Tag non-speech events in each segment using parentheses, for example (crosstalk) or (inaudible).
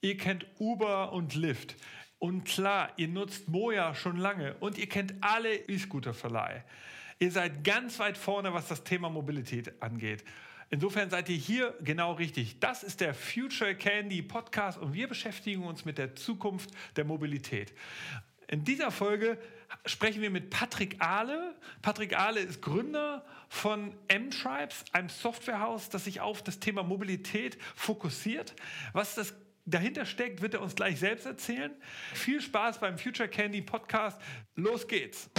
Ihr kennt Uber und Lyft. Und klar, ihr nutzt Moja schon lange und ihr kennt alle E-Scooter-Verleih. Ihr seid ganz weit vorne, was das Thema Mobilität angeht. Insofern seid ihr hier genau richtig. Das ist der Future Candy Podcast und wir beschäftigen uns mit der Zukunft der Mobilität. In dieser Folge sprechen wir mit Patrick Ahle. Patrick Ahle ist Gründer von M-Tribes, einem Softwarehaus, das sich auf das Thema Mobilität fokussiert. Was das dahinter steckt, wird er uns gleich selbst erzählen. Viel Spaß beim Future Candy Podcast. Los geht's!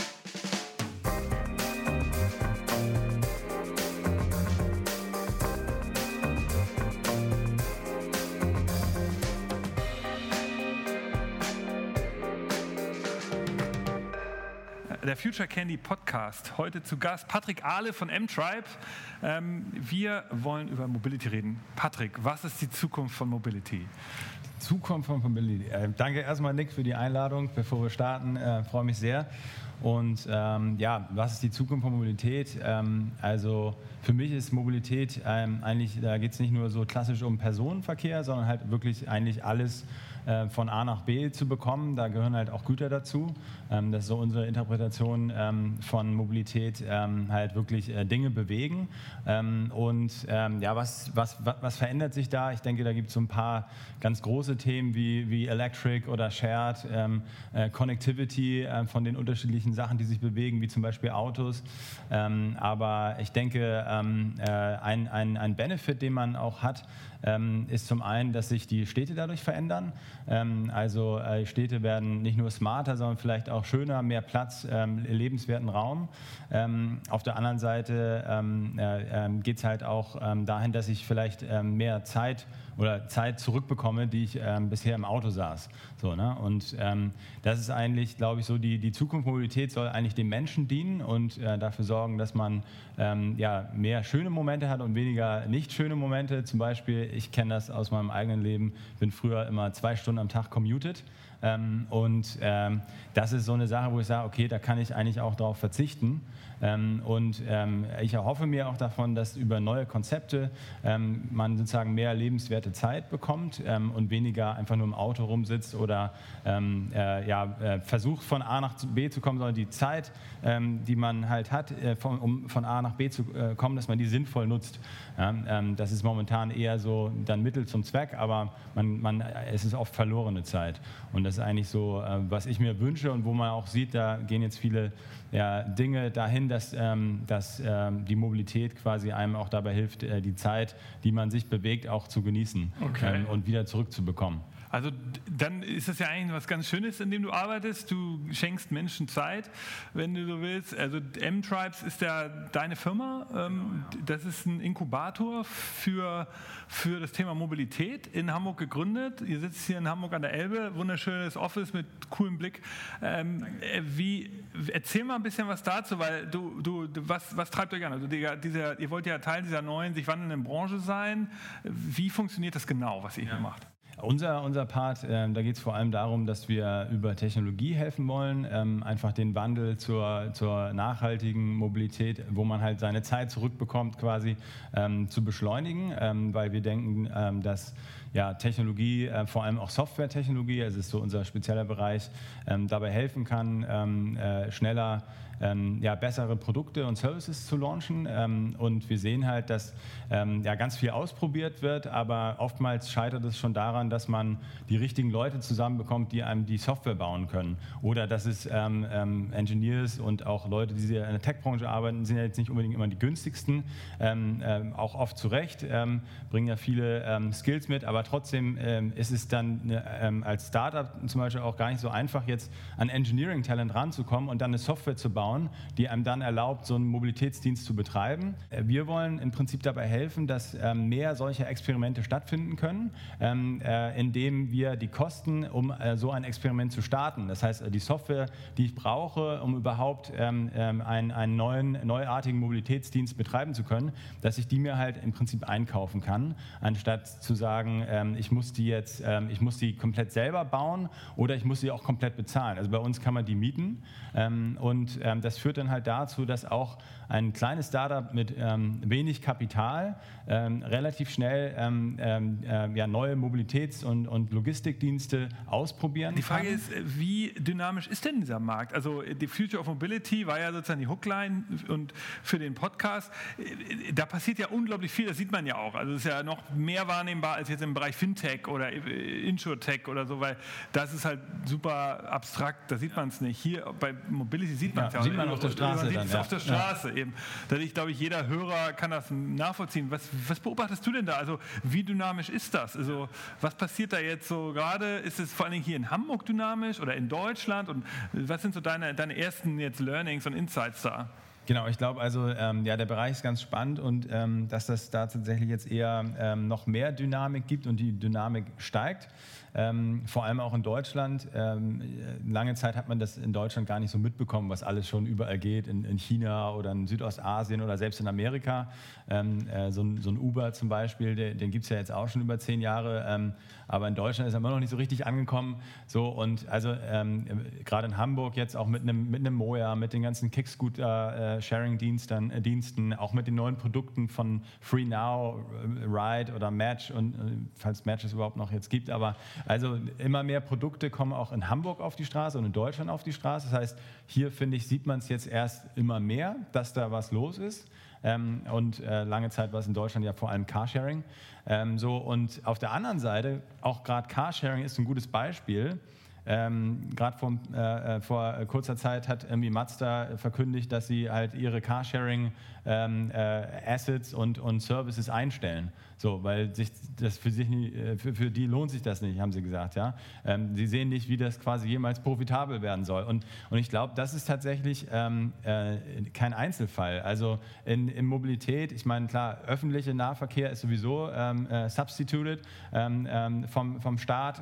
Der Future Candy Podcast. Heute zu Gast Patrick Ahle von M-Tribe. Ähm, wir wollen über Mobility reden. Patrick, was ist die Zukunft von Mobility? Zukunft von Mobility. Äh, danke erstmal, Nick, für die Einladung. Bevor wir starten, äh, freue mich sehr. Und ähm, ja, was ist die Zukunft von Mobilität? Ähm, also für mich ist Mobilität ähm, eigentlich, da geht es nicht nur so klassisch um Personenverkehr, sondern halt wirklich eigentlich alles äh, von A nach B zu bekommen. Da gehören halt auch Güter dazu. Ähm, das ist so unsere Interpretation ähm, von Mobilität, ähm, halt wirklich äh, Dinge bewegen. und ja, was, was, was verändert sich da? Ich denke, da gibt es so ein paar ganz große Themen wie, wie Electric oder Shared, äh, Connectivity von den unterschiedlichen Sachen, die sich bewegen, wie zum Beispiel Autos. aber ich denke, ein, ein, ein Benefit, den man auch hat, ist zum einen, dass sich die Städte dadurch verändern. Ähm, also äh, Städte werden nicht nur smarter, sondern vielleicht auch schöner, mehr Platz, ähm, lebenswerten Raum. Ähm, auf der anderen Seite äh, geht es halt auch dahin, dass ich vielleicht mehr Zeit oder Zeit zurückbekomme, die ich ähm, bisher im Auto saß. So, ne? Und ähm, das ist eigentlich, glaube ich, so, die, die Zukunft Mobilität soll eigentlich dem Menschen dienen und äh, dafür sorgen, dass man ähm, ja, mehr schöne Momente hat und weniger nicht schöne Momente. Zum Beispiel, ich kenne das aus meinem eigenen Leben, bin früher immer zwei Stunden am Tag commuted. Ähm, und ähm, das ist so eine Sache, wo ich sage, okay, da kann ich eigentlich auch darauf verzichten. Ähm, und ähm, ich erhoffe mir auch davon, dass über neue Konzepte ähm, man sozusagen mehr lebenswerte Zeit bekommt und weniger einfach nur im Auto rumsitzt oder äh, ja, äh, versucht von A nach B zu kommen, sondern die Zeit, die man halt hat, äh, um von A nach B zu kommen, dass man die sinnvoll nutzt. Ja, das ist momentan eher so dann Mittel zum Zweck, aber man, man, es ist oft verlorene Zeit. Und das ist eigentlich so, äh, was ich mir wünsche und wo man auch sieht, da gehen jetzt viele ja, Dinge dahin, dass, ähm, dass ähm, die Mobilität quasi einem auch dabei hilft, äh, die Zeit, die man sich bewegt, auch zu genießen okay. ähm, und wieder zurückzubekommen. Also dann ist das ja eigentlich was ganz Schönes, in dem du arbeitest. Du schenkst Menschen Zeit, wenn du so willst. Also M-Tribes ist ja deine Firma. Ähm, das ist ein Inkubator für, für das Thema Mobilität in Hamburg gegründet. Ihr sitzt hier in Hamburg an der Elbe, wunderschönes Office mit coolem Blick. Ähm, äh, wie, erzähl mal ein bisschen was dazu, weil du, du, was, was treibt euch an? Also dieser, ihr wollt ja Teil dieser neuen, sich wandelnden Branche sein. Wie funktioniert das genau, was ihr ja. hier macht? Unser, unser Part, äh, da geht es vor allem darum, dass wir über Technologie helfen wollen, ähm, einfach den Wandel zur, zur nachhaltigen Mobilität, wo man halt seine Zeit zurückbekommt, quasi ähm, zu beschleunigen, ähm, weil wir denken, ähm, dass ja, Technologie, äh, vor allem auch Software-Technologie, es ist so unser spezieller Bereich, ähm, dabei helfen kann, ähm, äh, schneller ähm, ja, bessere Produkte und Services zu launchen. Ähm, und wir sehen halt, dass ähm, ja, ganz viel ausprobiert wird, aber oftmals scheitert es schon daran, dass man die richtigen Leute zusammenbekommt, die einem die Software bauen können. Oder dass es Engineers und auch Leute, die in der Tech-Branche arbeiten, sind ja jetzt nicht unbedingt immer die günstigsten, auch oft zu Recht, bringen ja viele Skills mit, aber trotzdem ist es dann ne, als Startup zum Beispiel auch gar nicht so einfach, jetzt an Engineering-Talent ranzukommen und dann eine Software zu bauen, die einem dann erlaubt, so einen Mobilitätsdienst zu betreiben. Äh, wir wollen im Prinzip dabei helfen, dass ähm, mehr solcher Experimente stattfinden können, ähm, äh, indem wir die Kosten, um äh, so ein Experiment zu starten, das heißt die Software, die ich brauche, um überhaupt ähm, einen, einen neuen, neuartigen Mobilitätsdienst betreiben zu können, dass ich die mir halt im Prinzip einkaufen kann, anstatt zu sagen, ähm, ich muss die jetzt, ähm, ich muss die komplett selber bauen oder ich muss sie auch komplett bezahlen. Also bei uns kann man die mieten ähm, und ähm, das führt dann halt dazu, dass auch ein kleines Startup mit ähm, wenig Kapital relativ schnell äh, ja, neue Mobilitäts- und, und, Logistikdienste ausprobieren Die Frage kann. ist, äh, wie dynamisch ist denn dieser Markt? Also die Future of Mobility war ja sozusagen die Hookline und für den Podcast, äh, da passiert ja unglaublich viel, das sieht man ja auch. Also es ist ja noch mehr wahrnehmbar als jetzt im Bereich Fintech oder Insurtech oder so, weil das ist halt super abstrakt, da sieht man es nicht. Hier bei Mobility sieht man es ja, ja. Sieht man auf der Straße. Man sieht es ja. auf der Straße eben. Dadurch, glaube ich, jeder Hörer kann das nachvollziehen. Was, was beobachtest du denn da? Also wie dynamisch ist das? Also was passiert da jetzt so gerade? Ist es vor allen Dingen hier in Hamburg dynamisch oder in Deutschland? Und was sind so deine, deine ersten jetzt Learnings und Insights da? Genau, ich glaube also, ähm, ja, der Bereich ist ganz spannend und ähm, dass das da tatsächlich jetzt eher ähm, noch mehr Dynamik gibt und die Dynamik steigt. Ähm, vor allem auch in Deutschland. Ähm, lange Zeit hat man das in Deutschland gar nicht so mitbekommen, was alles schon überall geht, in, in China oder in Südostasien oder selbst in Amerika. Ähm, äh, so, ein, so, ein, Uber zum Beispiel, den, den gibt es ja jetzt auch schon über zehn Jahre, ähm, aber in Deutschland ist er immer noch nicht so richtig angekommen. So, und also ähm, gerade in Hamburg jetzt auch mit einem, mit einem Moja, mit den ganzen Kickscooter-Sharing-Diensten, äh, Diensten, auch mit den neuen Produkten von Free Now, äh, Ride oder Match und äh, falls Match es überhaupt noch jetzt gibt, aber also immer mehr Produkte kommen auch in Hamburg auf die Straße und in Deutschland auf die Straße. Das heißt, hier finde ich, sieht man es jetzt erst immer mehr, dass da was los ist. Ähm, und äh, lange Zeit war es in Deutschland ja vor allem Carsharing. Ähm, so, und auf der anderen Seite, auch gerade Carsharing ist ein gutes Beispiel. Ähm, Gerade äh, äh, vor kurzer Zeit hat irgendwie Mazda verkündigt, dass sie halt ihre Carsharing-Assets ähm, äh, und, und Services einstellen. So, weil sich das für sich nie, äh, für, für, die lohnt sich das nicht, haben sie gesagt. Ja? Ähm, sie sehen nicht, wie das quasi jemals profitabel werden soll. Und, und ich glaube, das ist tatsächlich ähm, äh, kein Einzelfall. Also in, in, Mobilität, ich meine, klar, öffentlicher Nahverkehr ist sowieso ähm, äh, substituted ähm, ähm, vom, vom Staat,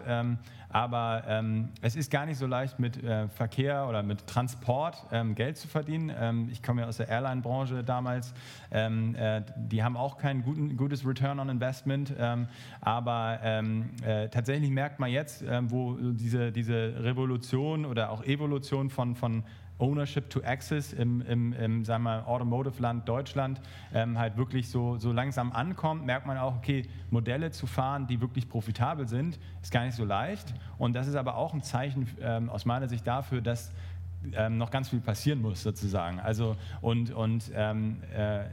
ähm, aber es ist gar nicht so leicht mit äh, Verkehr oder mit Transport Geld zu verdienen. ich komme ja aus der Airline-Branche damals. Äh, die haben auch kein guten, gutes Return on Investment. Ähm, aber ähm, äh, tatsächlich merkt man jetzt, ähm, wo diese, diese Revolution oder auch Evolution von, von Ownership to Access im, im, im sagen wir, Automotive-Land Deutschland ähm, halt wirklich so, so langsam ankommt, merkt man auch, okay, Modelle zu fahren, die wirklich profitabel sind, ist gar nicht so leicht. Und das ist aber auch ein Zeichen ähm, aus meiner Sicht dafür, dass ähm, noch ganz viel passieren muss, sozusagen. Also und, und ähm, äh,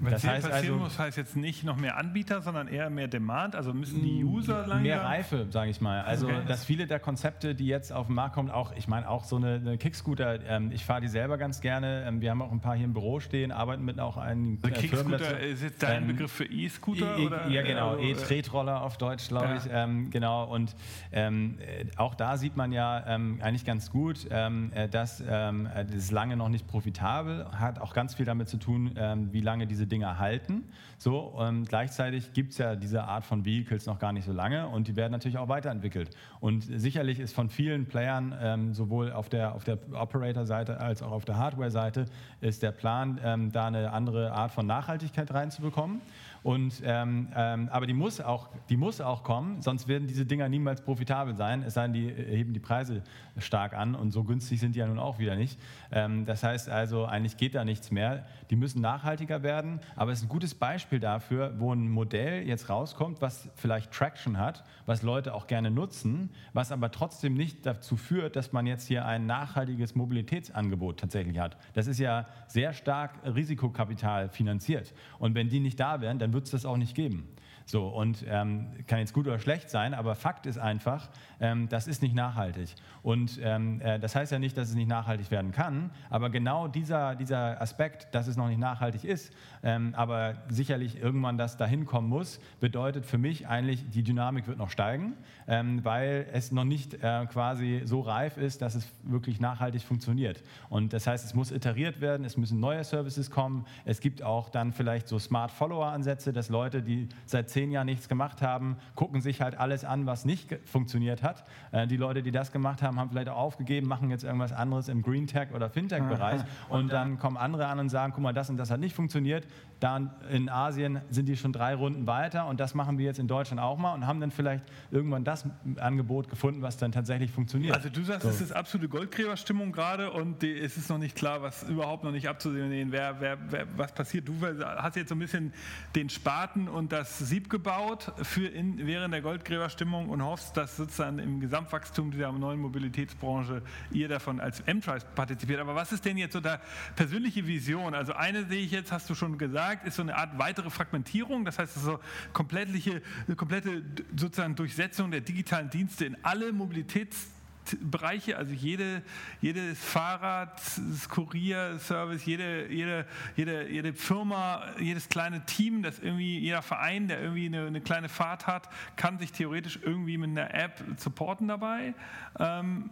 wenn das heißt passieren also, muss, heißt jetzt nicht noch mehr Anbieter, sondern eher mehr Demand. Also müssen die User langsam mehr Reife, sage ich mal. Also okay. dass viele der Konzepte, die jetzt auf den Markt kommen, auch ich meine auch so eine, eine Kickscooter. Ähm, ich fahre die selber ganz gerne. Ähm, wir haben auch ein paar hier im Büro stehen, arbeiten mit auch einem äh, Kickscooter ist jetzt dein ähm, Begriff für E-Scooter e, e Ja genau, äh, E-Tretroller auf Deutsch, glaube ja. ich. Ähm, genau und ähm, äh, auch da sieht man ja ähm, eigentlich ganz gut, äh, dass das lange noch nicht profitabel, hat auch ganz viel damit zu tun, wie lange diese Dinge halten. So, ähm, gleichzeitig gibt es ja diese Art von Vehicles noch gar nicht so lange und die werden natürlich auch weiterentwickelt. Und sicherlich ist von vielen Playern, ähm, sowohl auf der, auf der Operator-Seite als auch auf der Hardware-Seite, ist der Plan, ähm, da eine andere Art von Nachhaltigkeit reinzubekommen. Und, ähm, ähm, aber die muss, auch, die muss auch kommen, sonst werden diese Dinger niemals profitabel sein, es sei denn, die heben die Preise stark an und so günstig sind die ja nun auch wieder nicht. Ähm, das heißt also, eigentlich geht da nichts mehr. Die müssen nachhaltiger werden, aber es ist ein gutes Beispiel dafür, wo ein Modell jetzt rauskommt, was vielleicht Traction hat, was Leute auch gerne nutzen, was aber trotzdem nicht dazu führt, dass man jetzt hier ein nachhaltiges Mobilitätsangebot tatsächlich hat. Das ist ja sehr stark Risikokapital finanziert. Und wenn die nicht da wären, dann dann wird es das auch nicht geben. So, und ähm, kann jetzt gut oder schlecht sein, aber Fakt ist einfach, ähm, das ist nicht nachhaltig. Und ähm, äh, das heißt ja nicht, dass es nicht nachhaltig werden kann, aber genau dieser, dieser Aspekt, dass es noch nicht nachhaltig ist, ähm, aber sicherlich irgendwann das dahin kommen muss, bedeutet für mich eigentlich, die Dynamik wird noch steigen, ähm, weil es noch nicht äh, quasi so reif ist, dass es wirklich nachhaltig funktioniert. Und das heißt, es muss iteriert werden, es müssen neue Services kommen, es gibt auch dann vielleicht so Smart Follower-Ansätze, dass Leute, die seit zehn zehn Jahren nichts gemacht haben, gucken sich halt alles an, was nicht funktioniert hat. Äh, die Leute, die das gemacht haben, haben vielleicht auch aufgegeben, machen jetzt irgendwas anderes im Green Tech oder Fintech-Bereich. Und dann kommen andere an und sagen, guck mal, das und das hat nicht funktioniert. Da in Asien sind die schon drei Runden weiter und das machen wir jetzt in Deutschland auch mal und haben dann vielleicht irgendwann das Angebot gefunden, was dann tatsächlich funktioniert. Also du sagst, so. es ist absolute Goldgräberstimmung gerade und es ist noch nicht klar, was überhaupt noch nicht abzusehen, wer, wer, wer, was passiert. Du hast jetzt so ein bisschen den Spaten und das Sieb gebaut für in, während der Goldgräberstimmung und hoffst, dass sozusagen im Gesamtwachstum dieser neuen Mobilitätsbranche ihr davon als M-Trice partizipiert. Aber was ist denn jetzt so da persönliche Vision? Also eine sehe ich jetzt, hast du schon gesagt, ist so eine Art weitere Fragmentierung. Das heißt, so komplette, komplette sozusagen Durchsetzung der digitalen Dienste in alle Mobilitätsbereiche. Bereiche, also jede, jedes Fahrrad, Kurierservice, jede, jede, jede, jede Firma, jedes kleine Team, das irgendwie, jeder Verein, der irgendwie eine, eine kleine Fahrt hat, kann sich theoretisch irgendwie mit einer App supporten dabei. Ähm,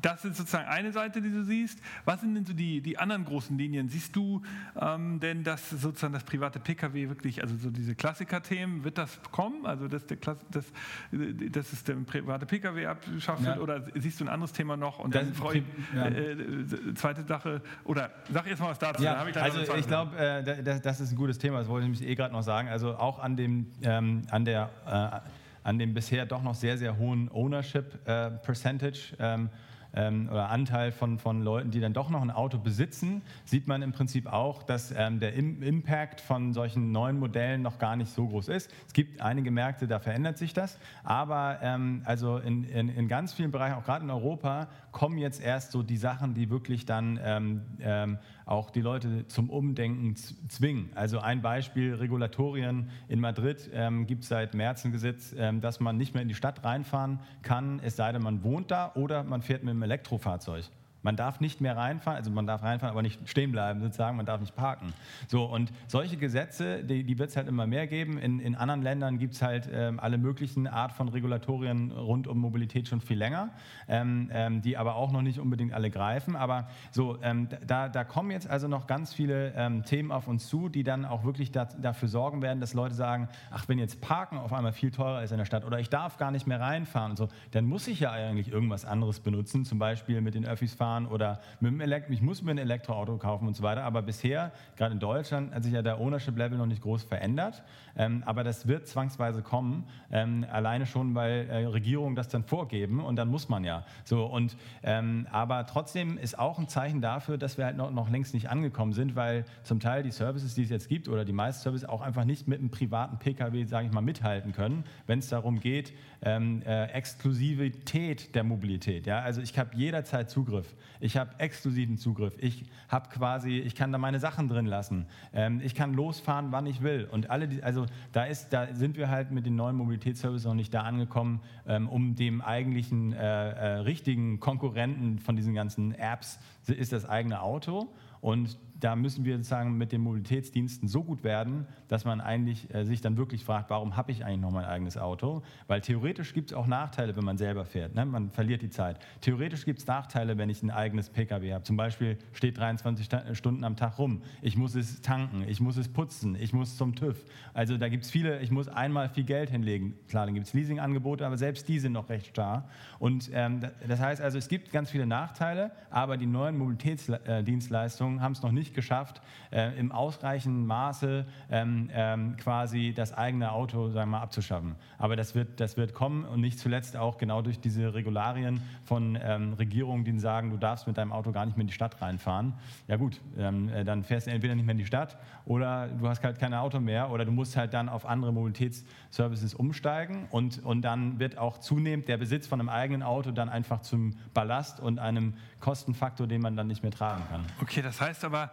das ist sozusagen eine Seite, die du siehst. Was sind denn so die, die anderen großen Linien? Siehst du ähm, denn, dass sozusagen das private Pkw wirklich, also so diese Klassiker-Themen, wird das kommen? Also, dass, der Klass, dass, dass es der private Pkw abschafft ja. Oder siehst du ein anderes Thema noch? Und dann freue ich, ja. äh, zweite Sache, oder sag erst mal was dazu. Ja, ich also, ich glaube, äh, das, das, ist ein gutes Thema, das wollte ich nämlich eh gerade noch sagen. Also, auch an dem, ähm, an der, äh, an dem bisher doch noch sehr, sehr hohen Ownership äh, Percentage ähm, ähm, oder Anteil von, von Leuten, die dann doch noch ein Auto besitzen, sieht man im Prinzip auch, dass ähm, der Im Impact von solchen neuen Modellen noch gar nicht so groß ist. Es gibt einige Märkte, da verändert sich das, aber ähm, also in, in, in, ganz vielen Bereichen, auch gerade in Europa, kommen jetzt erst so die Sachen, die wirklich dann ähm, ähm, auch die Leute zum Umdenken zwingen. Also ein Beispiel, Regulatorien in Madrid ähm, gibt es seit März ein Gesetz, ähm, dass man nicht mehr in die Stadt reinfahren kann, es sei denn, man wohnt da oder man fährt mit einem Elektrofahrzeug. Man darf nicht mehr reinfahren, also man darf reinfahren, aber nicht stehen bleiben, sozusagen, man darf nicht parken. So, und solche Gesetze, die, die wird es halt immer mehr geben. In, in anderen Ländern gibt es halt ähm, alle möglichen Art von Regulatorien rund um Mobilität schon viel länger, ähm, ähm, die aber auch noch nicht unbedingt alle greifen. Aber so, ähm, da, da kommen jetzt also noch ganz viele ähm, Themen auf uns zu, die dann auch wirklich da, dafür sorgen werden, dass Leute sagen, ach, wenn jetzt Parken auf einmal viel teurer ist in der Stadt oder ich darf gar nicht mehr reinfahren und so, dann muss ich ja eigentlich irgendwas anderes benutzen, zum Beispiel mit den Öffis fahren fahren oder mit dem Elekt ich muss mir ein Elektroauto kaufen und so weiter. Aber bisher, gerade in Deutschland, hat sich ja der Ownership-Level noch nicht groß verändert. Ähm, aber das wird zwangsweise kommen, ähm, alleine schon, weil äh, Regierungen das dann vorgeben und dann muss man ja. So, und, ähm, aber trotzdem ist auch ein Zeichen dafür, dass wir halt noch, noch längst nicht angekommen sind, weil zum Teil die Services, die es jetzt gibt oder die meisten Services auch einfach nicht mit einem privaten Pkw, sage ich mal, mithalten können, wenn es darum geht, ähm, äh, Exklusivität der Mobilität. Ja? Also ich habe jederzeit Zugriff. Ich habe exklusiven Zugriff. Ich habe quasi, ich kann da meine Sachen drin lassen. Ähm, ich kann losfahren, wann ich will. Und alle, die, also da ist, da sind wir halt mit den neuen Mobilitätsservices noch nicht da angekommen, ähm, um dem eigentlichen äh, äh, richtigen Konkurrenten von diesen ganzen Apps ist das eigene Auto. Und da müssen wir sozusagen mit den Mobilitätsdiensten so gut werden, dass man eigentlich äh, sich dann wirklich fragt, warum habe ich eigentlich noch mein eigenes Auto? Weil theoretisch gibt es auch Nachteile, wenn man selber fährt. Ne? Man verliert die Zeit. Theoretisch gibt es Nachteile, wenn ich ein eigenes Pkw habe. Zum Beispiel steht 23 Stunden am Tag rum. Ich muss es tanken, ich muss es putzen, ich muss zum TÜV. Also da gibt es viele, ich muss einmal viel Geld hinlegen. Klar, dann gibt es Leasingangebote, aber selbst die sind noch recht starr. Und ähm, das heißt also, es gibt ganz viele Nachteile, aber die neuen Mobilitätsdienstleistungen haben es noch nicht nicht geschafft, äh, im ausreichenden Maße ähm, ähm, quasi das eigene Auto sagen wir mal, abzuschaffen. Aber das wird, das wird kommen und nicht zuletzt auch genau durch diese Regularien von ähm, Regierungen, die sagen, du darfst mit deinem Auto gar nicht mehr in die Stadt reinfahren. Ja gut, ähm, äh, dann fährst du entweder nicht mehr in die Stadt oder du hast halt kein Auto mehr oder du musst halt dann auf andere Mobilitätsservices umsteigen und, und dann wird auch zunehmend der Besitz von einem eigenen Auto dann einfach zum Ballast und einem Kostenfaktor, den man dann nicht mehr tragen kann. Okay, das heißt aber,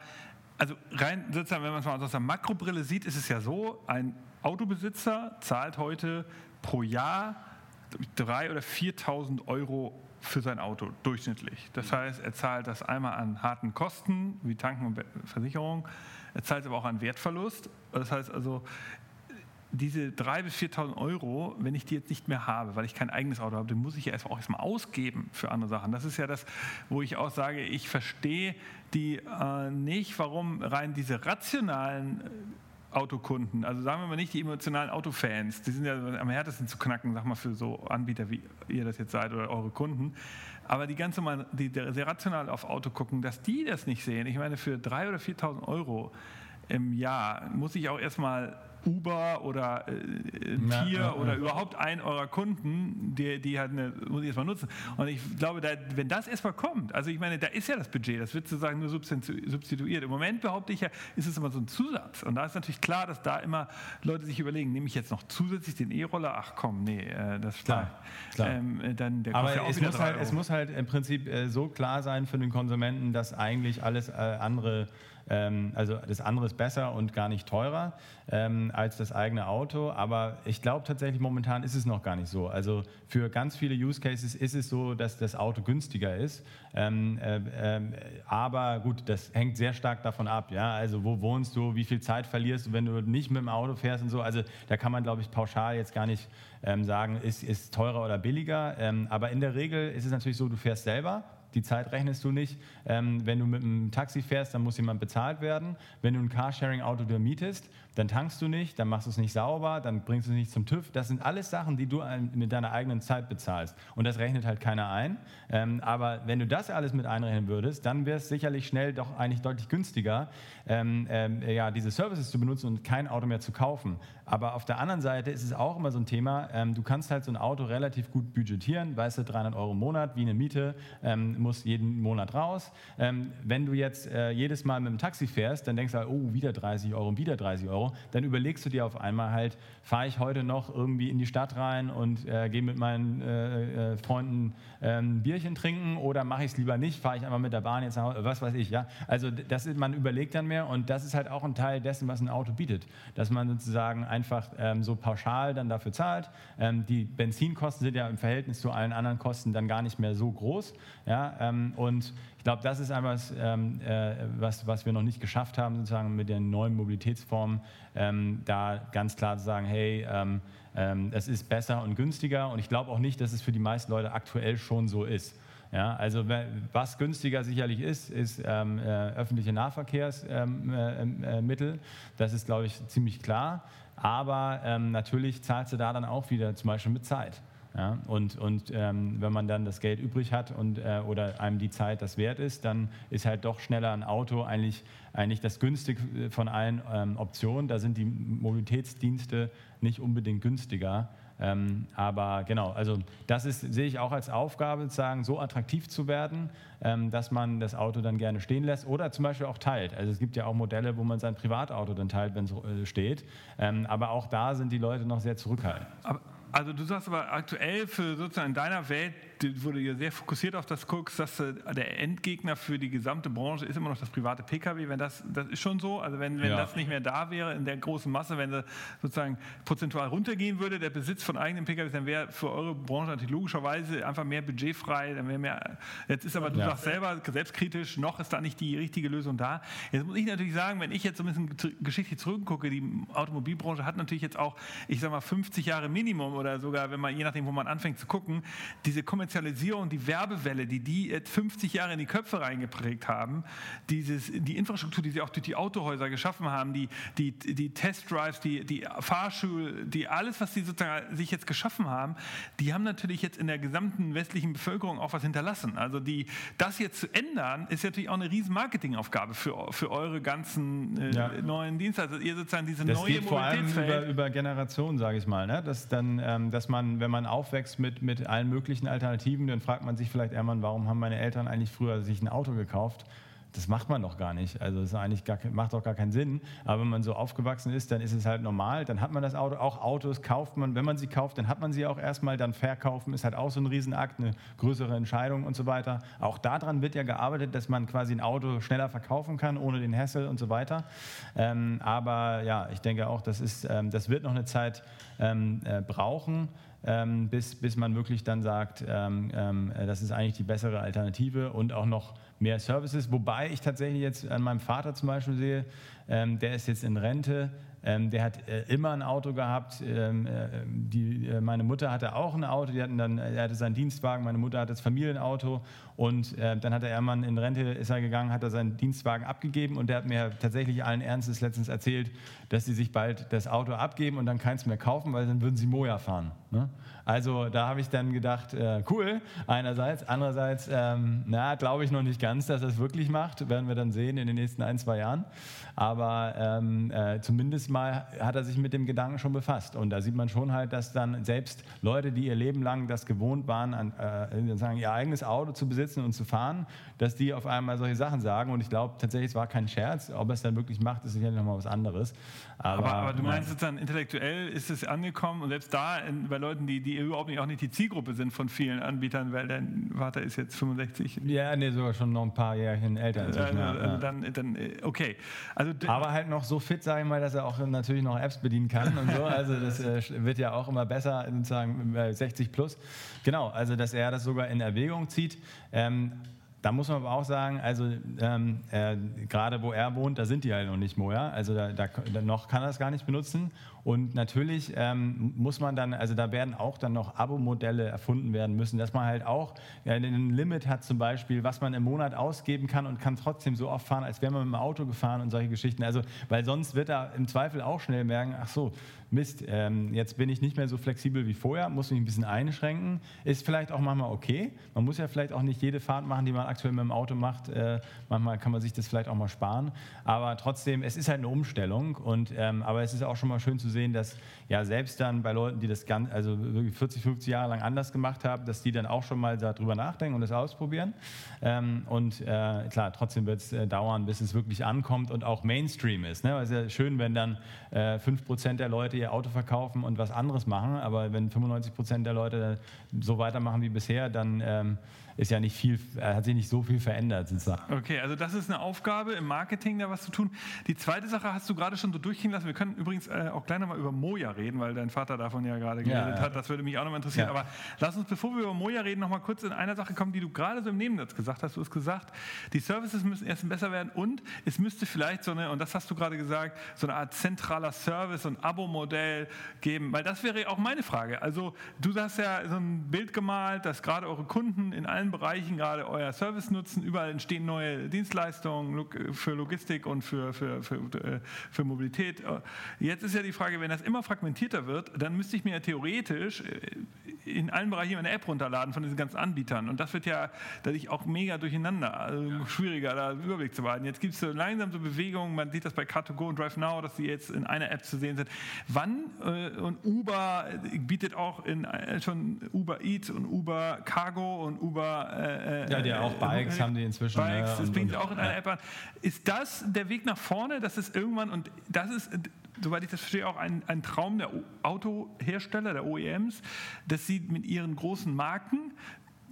also rein sozusagen, wenn man es mal aus der Makrobrille sieht, ist es ja so, ein Autobesitzer zahlt heute pro Jahr 3.000 oder 4.000 Euro für sein Auto durchschnittlich. Das heißt, er zahlt das einmal an harten Kosten wie Tanken und Versicherung, er zahlt aber auch an Wertverlust. Das heißt also, diese 3.000 bis 4.000 Euro, wenn ich die jetzt nicht mehr habe, weil ich kein eigenes Auto habe, dann muss ich ja erst auch erstmal ausgeben für andere Sachen. Das ist ja das, wo ich auch sage, ich verstehe die äh, nicht, warum rein diese rationalen Autokunden, also sagen wir mal nicht die emotionalen Autofans, die sind ja am härtesten zu knacken, sag mal, für so Anbieter, wie ihr das jetzt seid oder eure Kunden. Aber die ganz normal, die sehr rational auf Auto gucken, dass die das nicht sehen. Ich meine, für 3.000 oder 4.000 Euro im Jahr muss ich auch erstmal Uber oder äh, Tier ja, ja, oder ja. überhaupt einen eurer Kunden, die, die halt eine, muss ich erstmal nutzen. Und ich glaube, da, wenn das erstmal kommt, also ich meine, da ist ja das Budget, das wird sozusagen nur substituiert. Im Moment behaupte ich ja, ist es immer so ein Zusatz. Und da ist natürlich klar, dass da immer Leute sich überlegen, nehme ich jetzt noch zusätzlich den E-Roller? Ach komm, nee, äh, das ist klar. klar. Ähm, dann der Aber ja es, muss halt, es muss halt im Prinzip äh, so klar sein für den Konsumenten, dass eigentlich alles äh, andere also das andere ist besser und gar nicht teurer ähm, als das eigene Auto. Aber ich glaube tatsächlich, momentan ist es noch gar nicht so. Also für ganz viele Use Cases ist es so, dass das Auto günstiger ist. Ähm, äh, aber gut, das hängt sehr stark davon ab. Ja? Also wo wohnst du, wie viel Zeit verlierst du, wenn du nicht mit dem Auto fährst und so. Also da kann man, glaube ich, pauschal jetzt gar nicht ähm, sagen, ist, ist teurer oder billiger. Ähm, aber in der Regel ist es natürlich so, du fährst selber die Zeit rechnest du nicht. Ähm, wenn du mit einem Taxi fährst, dann muss jemand bezahlt werden. Wenn du ein Carsharing-Auto dir mietest, dann tankst du nicht, dann machst du es nicht sauber, dann bringst du es nicht zum TÜV. Das sind alles Sachen, die du mit deiner eigenen Zeit bezahlst. Und das rechnet halt keiner ein. Ähm, aber wenn du das alles mit einrechnen würdest, dann wäre es sicherlich schnell doch eigentlich deutlich günstiger, ähm, ähm, ja, diese Services zu benutzen und kein Auto mehr zu kaufen. Aber auf der anderen Seite ist es auch immer so ein Thema, du kannst halt so ein Auto relativ gut budgetieren, weißt du, 300 Euro im Monat, wie eine Miete, muss jeden Monat raus. Wenn du jetzt äh, jedes Mal mit dem Taxi fährst, dann denkst du halt, oh, wieder 30 Euro, wieder 30 Euro. Dann überlegst du dir auf einmal halt, fahre ich heute noch irgendwie in die Stadt rein und äh, gehe mit meinen äh, äh Freunden ein Bierchen trinken oder mache ich es lieber nicht, fahre ich einfach mit der Bahn jetzt nach Hause, was weiß ich. Ja? Also das ist, man überlegt dann mehr und das ist halt auch ein Teil dessen, was ein Auto bietet, dass man sozusagen einfach ähm, so pauschal dann dafür zahlt. Ähm, die Benzinkosten sind ja im Verhältnis zu allen anderen Kosten dann gar nicht mehr so groß. Ja? Ähm, und ich glaube, das ist etwas, ähm, äh, was, was wir noch nicht geschafft haben, sozusagen mit den neuen Mobilitätsformen, ähm, da ganz klar zu sagen, hey, ähm, ähm es ist besser und günstiger. Und ich glaube auch nicht, dass es für die meisten Leute aktuell schon so ist. Ja, also was günstiger sicherlich ist, ist ähm, äh, öffentliche Nahverkehrsmittel. Ähm, äh, das ist, glaube ich, ziemlich klar. Aber ähm, natürlich zahlst du da dann auch wieder zum Beispiel mit Zeit. Ja, und und ähm, wenn man dann das Geld übrig hat und, äh, oder einem die Zeit das wert ist, dann ist halt doch schneller ein Auto eigentlich, eigentlich das günstigste von allen ähm, Optionen. Da sind die Mobilitätsdienste nicht unbedingt günstiger. Ähm, aber genau, also das ist, sehe ich auch als Aufgabe, sozusagen so attraktiv zu werden, ähm, dass man das Auto dann gerne stehen lässt oder zum Beispiel auch teilt. Also es gibt ja auch Modelle, wo man sein Privatauto dann teilt, wenn es äh, steht. Ähm, aber auch da sind die Leute noch sehr zurückhaltend. Aber also du sagst aber aktuell für sozusagen in deiner Welt du ja sehr fokussiert auf das guckst, dass äh, der Endgegner für die gesamte Branche ist immer noch das private Pkw. Wenn das, das ist schon so. Also wenn, wenn ja. das nicht mehr da wäre in der großen Masse, wenn das sozusagen prozentual runtergehen würde, der Besitz von eigenen Pkw, dann wäre für eure Branche natürlich logischerweise einfach mehr Budget frei. Dann wäre mehr. Jetzt ist aber du ja. sagst selber selbstkritisch, noch ist da nicht die richtige Lösung da. Jetzt muss ich natürlich sagen, wenn ich jetzt so ein bisschen geschichtlich zurückgucke, die Automobilbranche hat natürlich jetzt auch, ich sag mal 50 Jahre Minimum oder sogar, wenn man je nachdem, wo man anfängt zu gucken, diese kommerzielle Kommerzialisierung, die Werbewelle, die die jetzt 50 Jahre in die Köpfe reingeprägt haben, dieses, die Infrastruktur, die sie auch durch die Autohäuser geschaffen haben, die, die, die Testdrives, die, die Fahrschule, die alles, was sie sozusagen sich jetzt geschaffen haben, die haben natürlich jetzt in der gesamten westlichen Bevölkerung auch was hinterlassen. Also die, das jetzt zu ändern, ist natürlich auch eine riesen Marketingaufgabe für, für eure ganzen äh, ja. neuen Dienste. Also ihr sozusagen diese das neue geht vor allem über, über Generationen, sage ich mal. Ne? Dass, dann, ähm, dass man, wenn man aufwächst mit, mit allen möglichen Alternativen, Alternativen, dann fragt man sich vielleicht irgendwann, warum haben meine Eltern eigentlich früher sich ein Auto gekauft? Das macht man doch gar nicht. Also das macht doch gar keinen Sinn. Aber wenn man so aufgewachsen ist, dann ist es halt normal. Dann hat man das Auto. Auch Autos kauft man. Wenn man sie kauft, dann hat man sie auch erstmal. Dann verkaufen ist halt auch so ein Riesenakt, eine größere Entscheidung und so weiter. Auch daran wird ja gearbeitet, dass man quasi ein Auto schneller verkaufen kann, ohne den Hassel und so weiter. Ähm, aber ja, ich denke auch, das, ist, ähm, das wird noch eine Zeit ähm, äh, brauchen ähm, bis, bis man wirklich dann sagt, ähm, ähm, das ist eigentlich die bessere Alternative und auch noch mehr Services. Wobei ich tatsächlich jetzt an meinem Vater zum Beispiel sehe, ähm, der ist jetzt in Rente, Ähm, der hat äh, immer ein Auto gehabt. Ähm, äh, die, äh, meine Mutter hatte auch ein Auto. Die hatten dann, er hatte seinen Dienstwagen. Meine Mutter hatte das Familienauto. Und äh, dann hat der Ehrmann in Rente, ist er gegangen, hat er seinen Dienstwagen abgegeben. Und der hat mir tatsächlich allen Ernstes letztens erzählt, dass sie sich bald das Auto abgeben und dann keins mehr kaufen, weil dann würden sie Moja fahren. Ne? Also da habe ich dann gedacht, äh, cool, einerseits. Andererseits, ähm, na, glaube ich noch nicht ganz, dass er es wirklich macht. Werden wir dann sehen in den nächsten ein, zwei Jahren. Aber ähm, äh, zumindest mal hat er sich mit dem Gedanken schon befasst. Und da sieht man schon halt, dass dann selbst Leute, die ihr Leben lang das gewohnt waren, an, äh, sagen, ihr eigenes Auto zu besitzen und zu fahren, dass die auf einmal solche Sachen sagen. Und ich glaube tatsächlich, es war kein Scherz. Ob er es dann wirklich macht, ist sicherlich nochmal was anderes. Aber, aber, aber du meinst sozusagen, intellektuell ist es angekommen und selbst da in, bei Leuten, die, die überhaupt nicht, auch nicht die Zielgruppe sind von vielen Anbietern, weil dein Vater ist jetzt 65. Ja, nee, sogar schon noch ein paar Jährchen älter. Also, ja. dann, dann, äh, okay. Also, aber halt noch so fit, sage ich mal, dass er auch natürlich noch Apps bedienen kann und so. Also das äh, wird ja auch immer besser, sozusagen 60 plus. Genau, also dass er das sogar in Erwägung zieht. Ähm, da muss man aber auch sagen, also ähm, äh, gerade wo er wohnt, da sind die halt noch nicht Moja. Also da, da, noch kann er es gar nicht benutzen. Und natürlich ähm, muss man dann, also da werden auch dann noch Abo-Modelle erfunden werden müssen, dass man halt auch ein Limit hat zum Beispiel, was man im Monat ausgeben kann und kann trotzdem so oft fahren, als wäre man mit dem Auto gefahren und solche Geschichten. Also, weil sonst wird er im Zweifel auch schnell merken, ach so, Mist, ähm, jetzt bin ich nicht mehr so flexibel wie vorher, muss mich ein bisschen einschränken. Ist vielleicht auch manchmal okay. Man muss ja vielleicht auch nicht jede Fahrt machen, die man aktuell mit dem Auto macht. Äh, manchmal kann man sich das vielleicht auch mal sparen. Aber trotzdem, es ist halt eine Umstellung. Und, ähm, aber es ist auch schon mal schön zu sehen, dass ja selbst dann bei Leuten, die das ganz, also wirklich 40, 50 Jahre lang anders gemacht haben, dass die dann auch schon mal darüber nachdenken und es ausprobieren. Ähm, und äh, klar, trotzdem wird es äh, dauern, bis es wirklich ankommt und auch Mainstream ist. Ne? Es ist ja schön, wenn dann äh, 5% der Leute ihr Auto verkaufen und was anderes machen, aber wenn 95% der Leute so weitermachen wie bisher, dann ähm, ist ja nicht viel, äh, hat sich nicht so viel verändert sozusagen. Okay, also das ist eine Aufgabe im Marketing, da was zu tun. Die zweite Sache hast du gerade schon so durchgehen lassen. Wir können übrigens äh, auch gleich nochmal über Moja reden, weil dein Vater davon ja gerade geredet ja, ja. hat. Das würde mich auch nochmal interessieren. Ja. Aber lass uns, bevor wir über Moja reden, nochmal kurz in einer Sache kommen, die du gerade so im Nebensatz gesagt hast. Du hast gesagt, die Services müssen erst besser werden und es müsste vielleicht so eine, und das hast du gerade gesagt, so eine Art zentraler Service und Abo-Modell geben, weil das wäre auch meine Frage. Also du hast ja so ein Bild gemalt, dass gerade eure Kunden in allen allen Bereichen gerade euer Service nutzen. Überall entstehen neue Dienstleistungen für Logistik und für, für, für, äh, für Mobilität. Jetzt ist ja die Frage, wenn das immer fragmentierter wird, dann müsste ich mir ja theoretisch äh, in allen Bereichen eine App runterladen von diesen ganzen Anbietern. Und das wird ja dadurch auch mega durcheinander, also ja. schwieriger, da einen Überblick zu behalten. Jetzt gibt es so langsam so Bewegungen, man sieht das bei Car2Go und Drive Now, dass die jetzt in einer App zu sehen sind. Wann äh, und Uber bietet auch in, äh, schon Uber Eats und Uber Cargo und Uber äh, ja, die auch Bikes haben die inzwischen. Bikes, das bringt auch in einer App an. Ist das der Weg nach vorne, dass es irgendwann, und das ist, soweit ich das verstehe, auch ein, ein Traum der Autohersteller, der OEMs, dass sie mit ihren großen Marken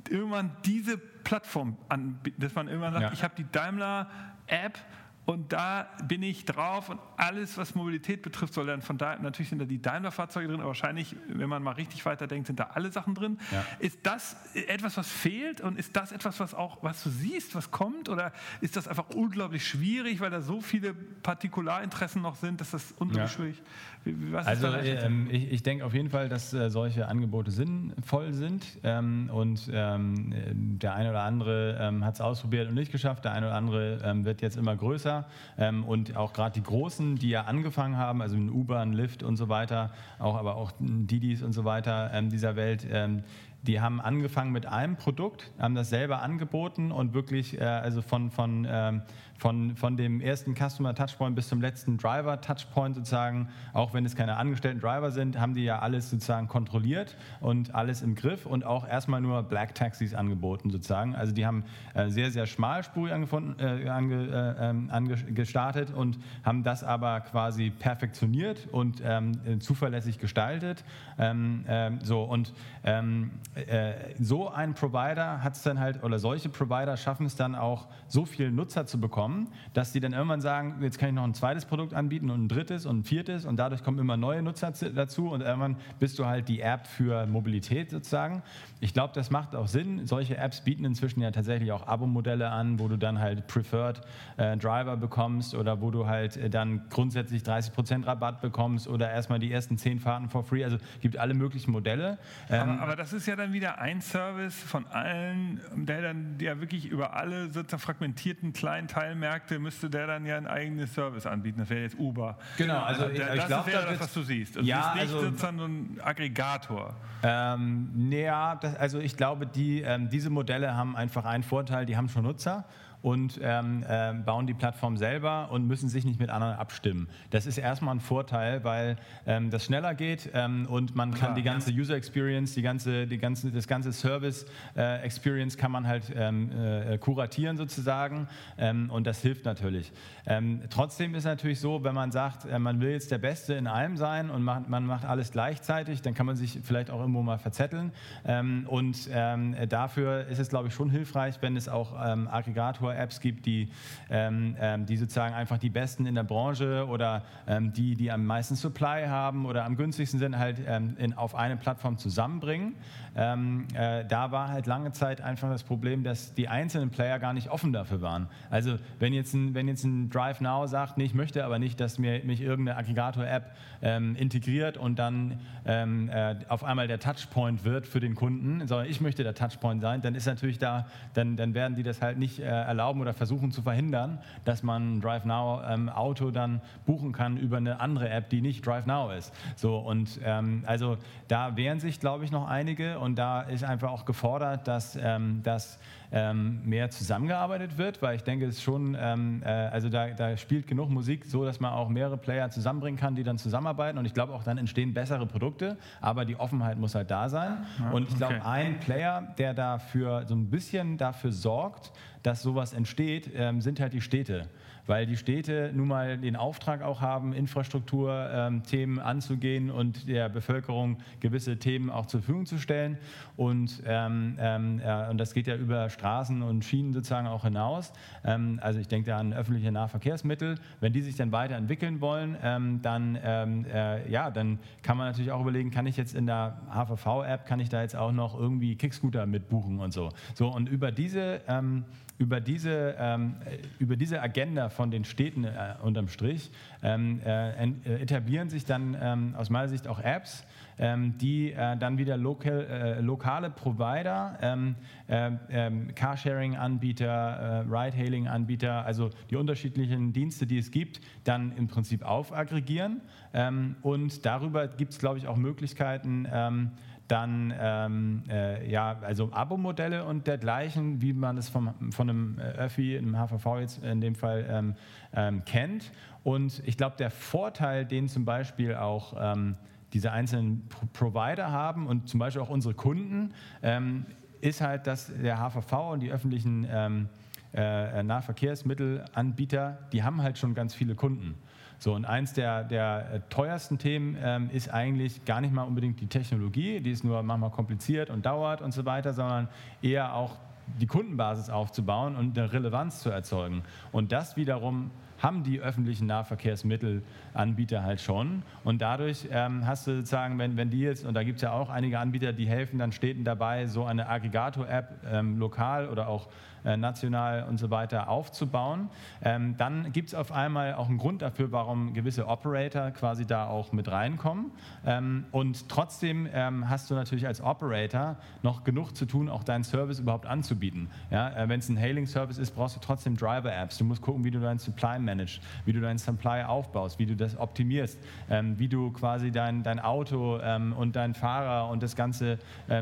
irgendwann diese Plattform anbieten, dass man irgendwann sagt, ja. ich habe die Daimler-App, und da bin ich drauf und alles, was Mobilität betrifft, soll dann von da, natürlich sind da die Daimler-Fahrzeuge drin, aber wahrscheinlich, wenn man mal richtig weiterdenkt, sind da alle Sachen drin. Ja. Ist das etwas, was fehlt und ist das etwas, was auch, was du siehst, was kommt oder ist das einfach unglaublich schwierig, weil da so viele Partikularinteressen noch sind, dass das unglaublich ja. schwierig was Also ähm, ich, ich denke auf jeden Fall, dass äh, solche Angebote sinnvoll sind ähm, und ähm, der eine oder andere ähm, hat es ausprobiert und nicht geschafft, der eine oder andere ähm, wird jetzt immer größer ähm, und auch gerade die Großen, die ja angefangen haben, also Uber, Lyft und so weiter, auch aber auch Didis und so weiter ähm, dieser Welt, ähm, die haben angefangen mit einem Produkt, haben das selber angeboten und wirklich äh, also von, von, ähm, von, von dem ersten Customer Touchpoint bis zum letzten Driver Touchpoint sozusagen, auch wenn es keine angestellten Driver sind, haben die ja alles sozusagen kontrolliert und alles im Griff und auch erstmal nur Black Taxis angeboten sozusagen. Also die haben äh, sehr, sehr schmalspurig angefunden, äh, ange, äh, ähm, angestartet und haben das aber quasi perfektioniert und ähm, zuverlässig gestaltet. Ähm, ähm so und ähm, äh, so ein Provider hat es dann halt, oder solche Provider schaffen es dann auch, so viele Nutzer zu bekommen, dass die dann irgendwann sagen, jetzt kann ich noch ein zweites Produkt anbieten und ein drittes und ein viertes und dadurch kommen immer neue Nutzer dazu und irgendwann bist du halt die App für Mobilität sozusagen. Ich glaube, das macht auch Sinn. Solche Apps bieten inzwischen ja tatsächlich auch Abo-Modelle an, wo du dann halt Preferred äh, Driver bekommst oder wo du halt äh, dann grundsätzlich 30% Rabatt bekommst oder erstmal die ersten 10 Fahrten for free. Also gibt alle möglichen Modelle. Ähm, aber, aber das ist ja dann wieder ein Service von allen, der dann ja wirklich über alle sozusagen fragmentierten kleinen Teilmärkte müsste der dann ja ein eigenes Service anbieten. Das wäre jetzt Uber. Genau, also der, ich, das glaube, wäre das, was du siehst. Also ja, nicht also, sozusagen so ein Aggregator. Ähm, ja, das, also ich glaube, die, ähm, diese Modelle haben einfach einen Vorteil, die haben schon Nutzer und ähm, äh, bauen die Plattform selber und müssen sich nicht mit anderen abstimmen. Das ist erstmal ein Vorteil, weil ähm, das schneller geht ähm, und man kann die ganze User Experience, die ganze, die ganze, das ganze Service äh, Experience kann man halt ähm, äh, kuratieren sozusagen ähm, und das hilft natürlich. Ähm, trotzdem ist natürlich so, wenn man sagt, äh, man will jetzt der Beste in allem sein und macht, man macht alles gleichzeitig, dann kann man sich vielleicht auch irgendwo mal verzetteln und dafür ist es, glaube ich, schon hilfreich, wenn es auch Aggregator Apps gibt, die, ähm, ähm, die sozusagen einfach die besten in der Branche oder ähm, die, die am meisten Supply haben oder am günstigsten sind, halt ähm, in, auf eine Plattform zusammenbringen. Ähm, äh, da war halt lange Zeit einfach das Problem, dass die einzelnen Player gar nicht offen dafür waren. Also wenn jetzt ein, wenn jetzt ein Drive Now sagt, nee, ich möchte aber nicht, dass mir, mich irgendeine Aggregator-App ähm, integriert und dann äh, auf einmal der Touchpoint wird für den Kunden, sondern ich möchte der Touchpoint sein, dann ist natürlich da, dann, dann werden die das halt nicht äh, erlauben oder versuchen zu verhindern, dass man Drive Now ähm, Auto dann buchen kann über eine andere App, die nicht Drive Now ist. So und ähm, also da wehren sich, glaube ich, noch einige und da ist einfach auch gefordert, dass, ähm, dass ähm, mehr zusammengearbeitet wird, weil ich denke, es ist schon, ähm, äh, also da, da, spielt genug Musik so, dass man auch mehrere Player zusammenbringen kann, die dann zusammenarbeiten. Und ich glaube auch dann entstehen bessere Produkte, aber die Offenheit muss halt da sein. Ja, und ich glaube, okay. ein Player, der dafür so ein bisschen dafür sorgt, dass sowas entsteht, ähm, sind halt die Städte weil die Städte nun mal den Auftrag auch haben, Infrastrukturthemen ähm, anzugehen und der Bevölkerung gewisse Themen auch zur Verfügung zu stellen. Und, ähm, ähm, äh, und das geht ja über Straßen und Schienen sozusagen auch hinaus. Ähm, also ich denke da an öffentliche Nahverkehrsmittel. Wenn die sich dann weiterentwickeln wollen, ähm, dann, äh, ja, dann kann man natürlich auch überlegen, kann ich jetzt in der HVV-App, kann ich da jetzt auch noch irgendwie Kickscooter mitbuchen und so. So und über diese über diese, ähm, über diese Agenda von den Städten äh, unterm Strich ähm, äh, äh, etablieren sich dann ähm, aus meiner Sicht auch Apps, ähm, die äh, dann wieder lokal, äh, lokale Provider, ähm, äh, ähm, Carsharing-Anbieter, Ride-Hailing-Anbieter, also die unterschiedlichen Dienste, die es gibt, dann im Prinzip aufaggregieren. und darüber gibt es, glaube ich, auch Möglichkeiten, dann ähm, äh, ja, also Abo-Modelle und dergleichen, wie man es vom, von einem äh, Öffi, einem HVV jetzt in dem Fall ähm, ähm, kennt. Und ich glaube, der Vorteil, den zum Beispiel auch ähm, diese einzelnen Pro Provider haben und zum Beispiel auch unsere Kunden, ähm, ist halt, dass der HVV und die öffentlichen ähm, äh, Nahverkehrsmittelanbieter, die haben halt schon ganz viele Kunden. So, und eins der, der äh, teuersten Themen ähm, ist eigentlich gar nicht mal unbedingt die Technologie, die ist nur manchmal kompliziert und dauert und so weiter, sondern eher auch die Kundenbasis aufzubauen und eine Relevanz zu erzeugen. Und das wiederum haben die öffentlichen Nahverkehrsmittelanbieter halt schon. Und dadurch ähm, hast du sozusagen, wenn, wenn die jetzt, und da gibt es ja auch einige Anbieter, die helfen dann Städten dabei, so eine Aggregator-App ähm, lokal oder auch national und so weiter aufzubauen. Ähm, dann gibt es auf einmal auch einen Grund dafür, warum gewisse Operator quasi da auch mit reinkommen. Ähm, und trotzdem ähm, hast du natürlich als Operator noch genug zu tun, auch deinen Service überhaupt anzubieten. Ja, äh, Wenn es ein Hailing-Service ist, brauchst du trotzdem Driver-Apps. Du musst gucken, wie du deinen Supply managst, wie du deinen Supply aufbaust, wie du das optimierst, wie du quasi dein, dein Auto und deinen Fahrer und das Ganze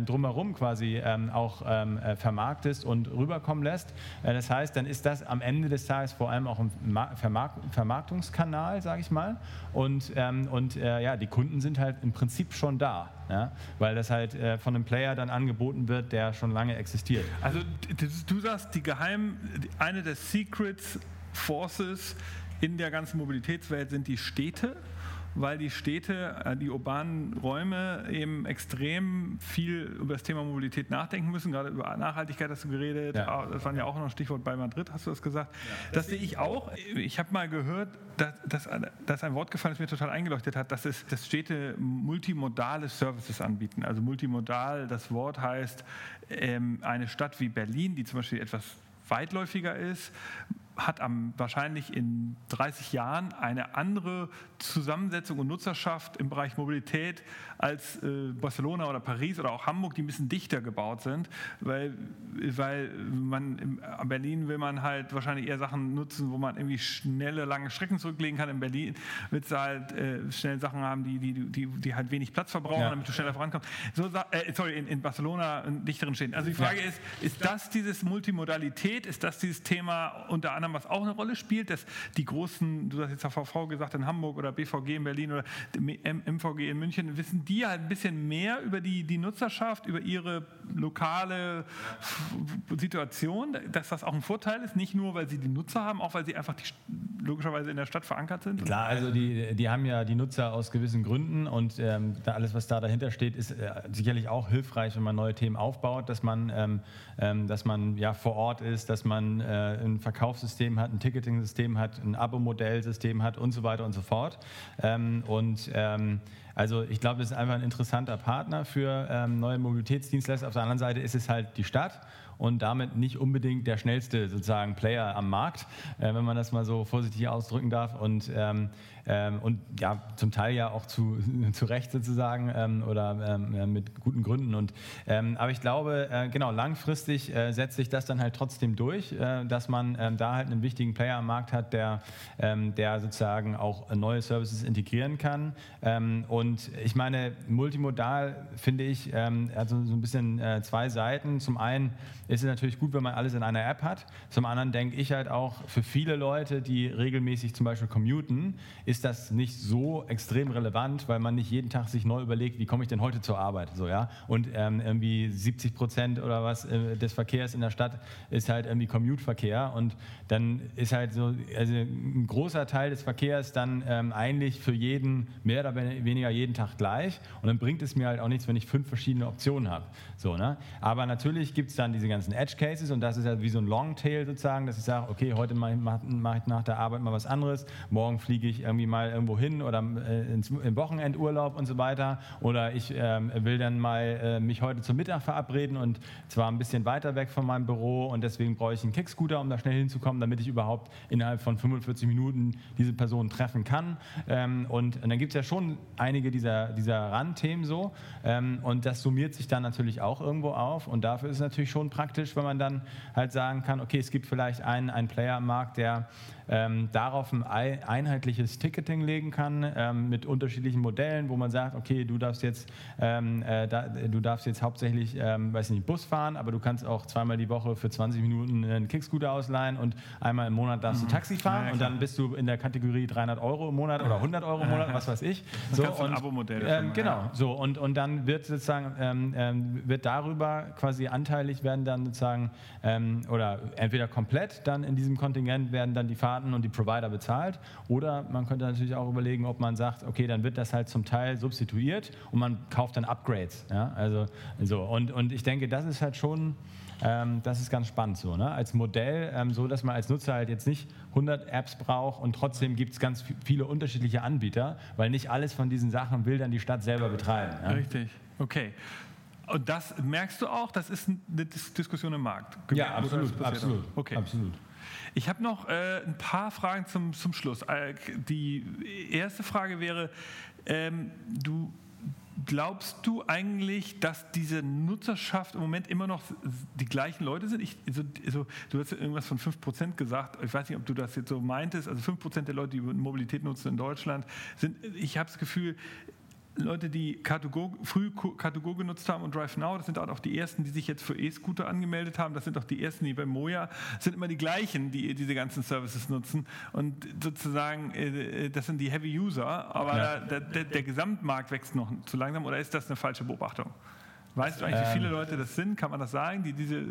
drumherum quasi auch äh, vermarktest und rüberkommen lässt lässt. Äh, das heißt, dann ist das am Ende des Tages vor allem auch ein Vermarktungskanal, sage ich mal. Und, ähm, und äh, ja, die Kunden sind halt im Prinzip schon da, ja? weil das halt äh, von einem Player dann angeboten wird, der schon lange existiert. Also du sagst, die geheim, eine der Secret Forces in der ganzen Mobilitätswelt sind die Städte weil die Städte, äh, die urbanen Räume eben extrem viel über das Thema Mobilität nachdenken müssen. Gerade über Nachhaltigkeit hast du geredet. Ja. Das war ja auch noch ein Stichwort bei Madrid, hast du das gesagt. Ja. Das sehe ich auch. Ich habe mal gehört, dass, dass, dass ein Wort gefallen ist, mir total eingeleuchtet hat, dass, es, dass Städte multimodale Services anbieten. Also multimodal, das Wort heißt, ähm, eine Stadt wie Berlin, die zum Beispiel etwas weitläufiger ist, hat am, wahrscheinlich in 30 Jahren eine andere Zusammensetzung und Nutzerschaft im Bereich Mobilität als äh, Barcelona oder Paris oder auch Hamburg, die ein bisschen dichter gebaut sind, weil, weil man in Berlin will man halt wahrscheinlich eher Sachen nutzen, wo man irgendwie schnelle, lange Strecken zurücklegen kann. In Berlin wird es halt äh, schnell Sachen haben, die, die, die, die halt wenig Platz verbrauchen, ja. damit du schneller vorankommst. So, äh, sorry, in, in Barcelona in dichteren Städten. Also die Frage ja. ist, ist das dieses Multimodalität, ist das dieses Thema unter anderem, was auch eine Rolle spielt, dass die großen, du hast jetzt VV gesagt, in Hamburg oder BVG in Berlin oder MVG in München, wissen die halt ein bisschen mehr über die, die Nutzerschaft, über ihre lokale Situation, dass das auch ein Vorteil ist, nicht nur, weil sie die Nutzer haben, auch weil sie einfach die, logischerweise in der Stadt verankert sind? Klar, also die, die haben ja die Nutzer aus gewissen Gründen und ähm, alles, was da dahinter steht, ist äh, sicherlich auch hilfreich, wenn man neue Themen aufbaut, dass man, ähm, ähm, dass man ja vor Ort ist, dass man äh, ein Verkaufssystem hat, ein Ticketing-System hat, ein Abo-Modellsystem hat und so weiter und so fort. Ähm, und ähm, also ich glaube, das ist einfach ein interessanter Partner für ähm, neue Mobilitätsdienstleister. Auf der anderen Seite ist es halt die Stadt und damit nicht unbedingt der schnellste sozusagen Player am Markt, äh, wenn man das mal so vorsichtig ausdrücken darf. Und ähm, ähm, und ja, zum Teil ja auch zu, (laughs) zu Recht sozusagen ähm, oder ähm, mit guten Gründen. Und, ähm, aber ich glaube, äh, genau, langfristig äh, setzt sich das dann halt trotzdem durch, äh, dass man ähm, da halt einen wichtigen Player am Markt hat, der, ähm, der sozusagen auch neue Services integrieren kann. und ich meine, multimodal finde ich, also so ein bisschen äh, zwei Seiten. Zum einen ist es natürlich gut, wenn man alles in einer App hat. Zum anderen denke ich halt auch, für viele Leute, die regelmäßig zum Beispiel commuten, ist ist das nicht so extrem relevant, weil man nicht jeden Tag sich neu überlegt, wie komme ich denn heute zur Arbeit, so ja. Und ähm, irgendwie 70 Prozent oder was äh, des Verkehrs in der Stadt ist halt irgendwie Commute-Verkehr und dann ist halt so also ein großer Teil des Verkehrs dann ähm, eigentlich für jeden mehr oder weniger jeden Tag gleich und dann bringt es mir halt auch nichts, wenn ich fünf verschiedene Optionen habe, so ne. Aber natürlich gibt es dann diese ganzen Edge Cases und das ist halt wie so ein Longtail sozusagen, dass ich sage, okay, heute mache mach ich nach der Arbeit mal was anderes, morgen fliege ich irgendwie mal irgendwo hin oder äh, ins, im Wochenendurlaub und so weiter. Oder ich ähm, will dann mal äh, mich heute zum Mittag verabreden und zwar ein bisschen weiter weg von meinem Büro und deswegen brauche ich einen Kickscooter, um da schnell hinzukommen, damit ich überhaupt innerhalb von 45 Minuten diese Person treffen kann. Ähm, und, und, dann gibt es ja schon einige dieser, dieser Randthemen so ähm, und das summiert sich dann natürlich auch irgendwo auf. Und dafür ist es natürlich schon praktisch, wenn man dann halt sagen kann, okay, es gibt vielleicht einen, einen Player am Markt, der ähm, darauf ein einheitliches Ticketing legen kann ähm, mit unterschiedlichen Modellen, wo man sagt, okay, du darfst jetzt, ähm, äh, da, du darfst jetzt hauptsächlich, ähm, weiß nicht, Bus fahren, aber du kannst auch zweimal die Woche für 20 Minuten einen Kickscooter ausleihen und einmal im Monat darfst mhm. du Taxi fahren ja, und dann bist du in der Kategorie 300 Euro im Monat oder 100 Euro im Monat, was weiß ich. So, und, ein Abo-Modell. Ähm, genau, ja. so und, und dann wird sozusagen ähm, wird darüber quasi anteilig werden dann sozusagen oder entweder komplett dann in diesem Kontingent werden dann die Fahrten Daten und die Provider bezahlt. Oder man könnte natürlich auch überlegen, ob man sagt, okay, dann wird das halt zum Teil substituiert und man kauft dann Upgrades. Ja? Also, so. und, und ich denke, das ist halt schon, ähm, das ist ganz spannend so. Ne? Als Modell, ähm, so dass man als Nutzer halt jetzt nicht 100 Apps braucht und trotzdem gibt es ganz viele unterschiedliche Anbieter, weil nicht alles von diesen Sachen will dann die Stadt selber betreiben. Ja? Richtig, okay. Und das merkst du auch, das ist eine Diskussion im Markt. Ja, absolut, absolut. Okay. absolut. Ich habe noch äh, ein paar Fragen zum, zum Schluss. Äh, die erste Frage wäre, ähm, du glaubst du eigentlich, dass diese Nutzerschaft im Moment immer noch die gleichen Leute sind? Ich, also, also, du hast irgendwas von 5% gesagt. Ich weiß nicht, ob du das jetzt so meintest. Also 5% der Leute, die Mobilität nutzen in Deutschland, sind, ich habe das Gefühl, Leute, die Car2Go, früh Car2Go genutzt haben und DriveNow, das sind auch die ersten, die sich jetzt für E-Scooter angemeldet haben. Das sind auch die ersten, die bei Moja sind immer die gleichen, die diese ganzen Services nutzen. Und sozusagen, äh, äh, das sind die Heavy User, aber ja. der, der, der, Gesamtmarkt wächst noch zu langsam. Oder ist das eine falsche Beobachtung? Weißt du eigentlich, wie viele ähm. Leute das sind? Kann man das sagen, die diese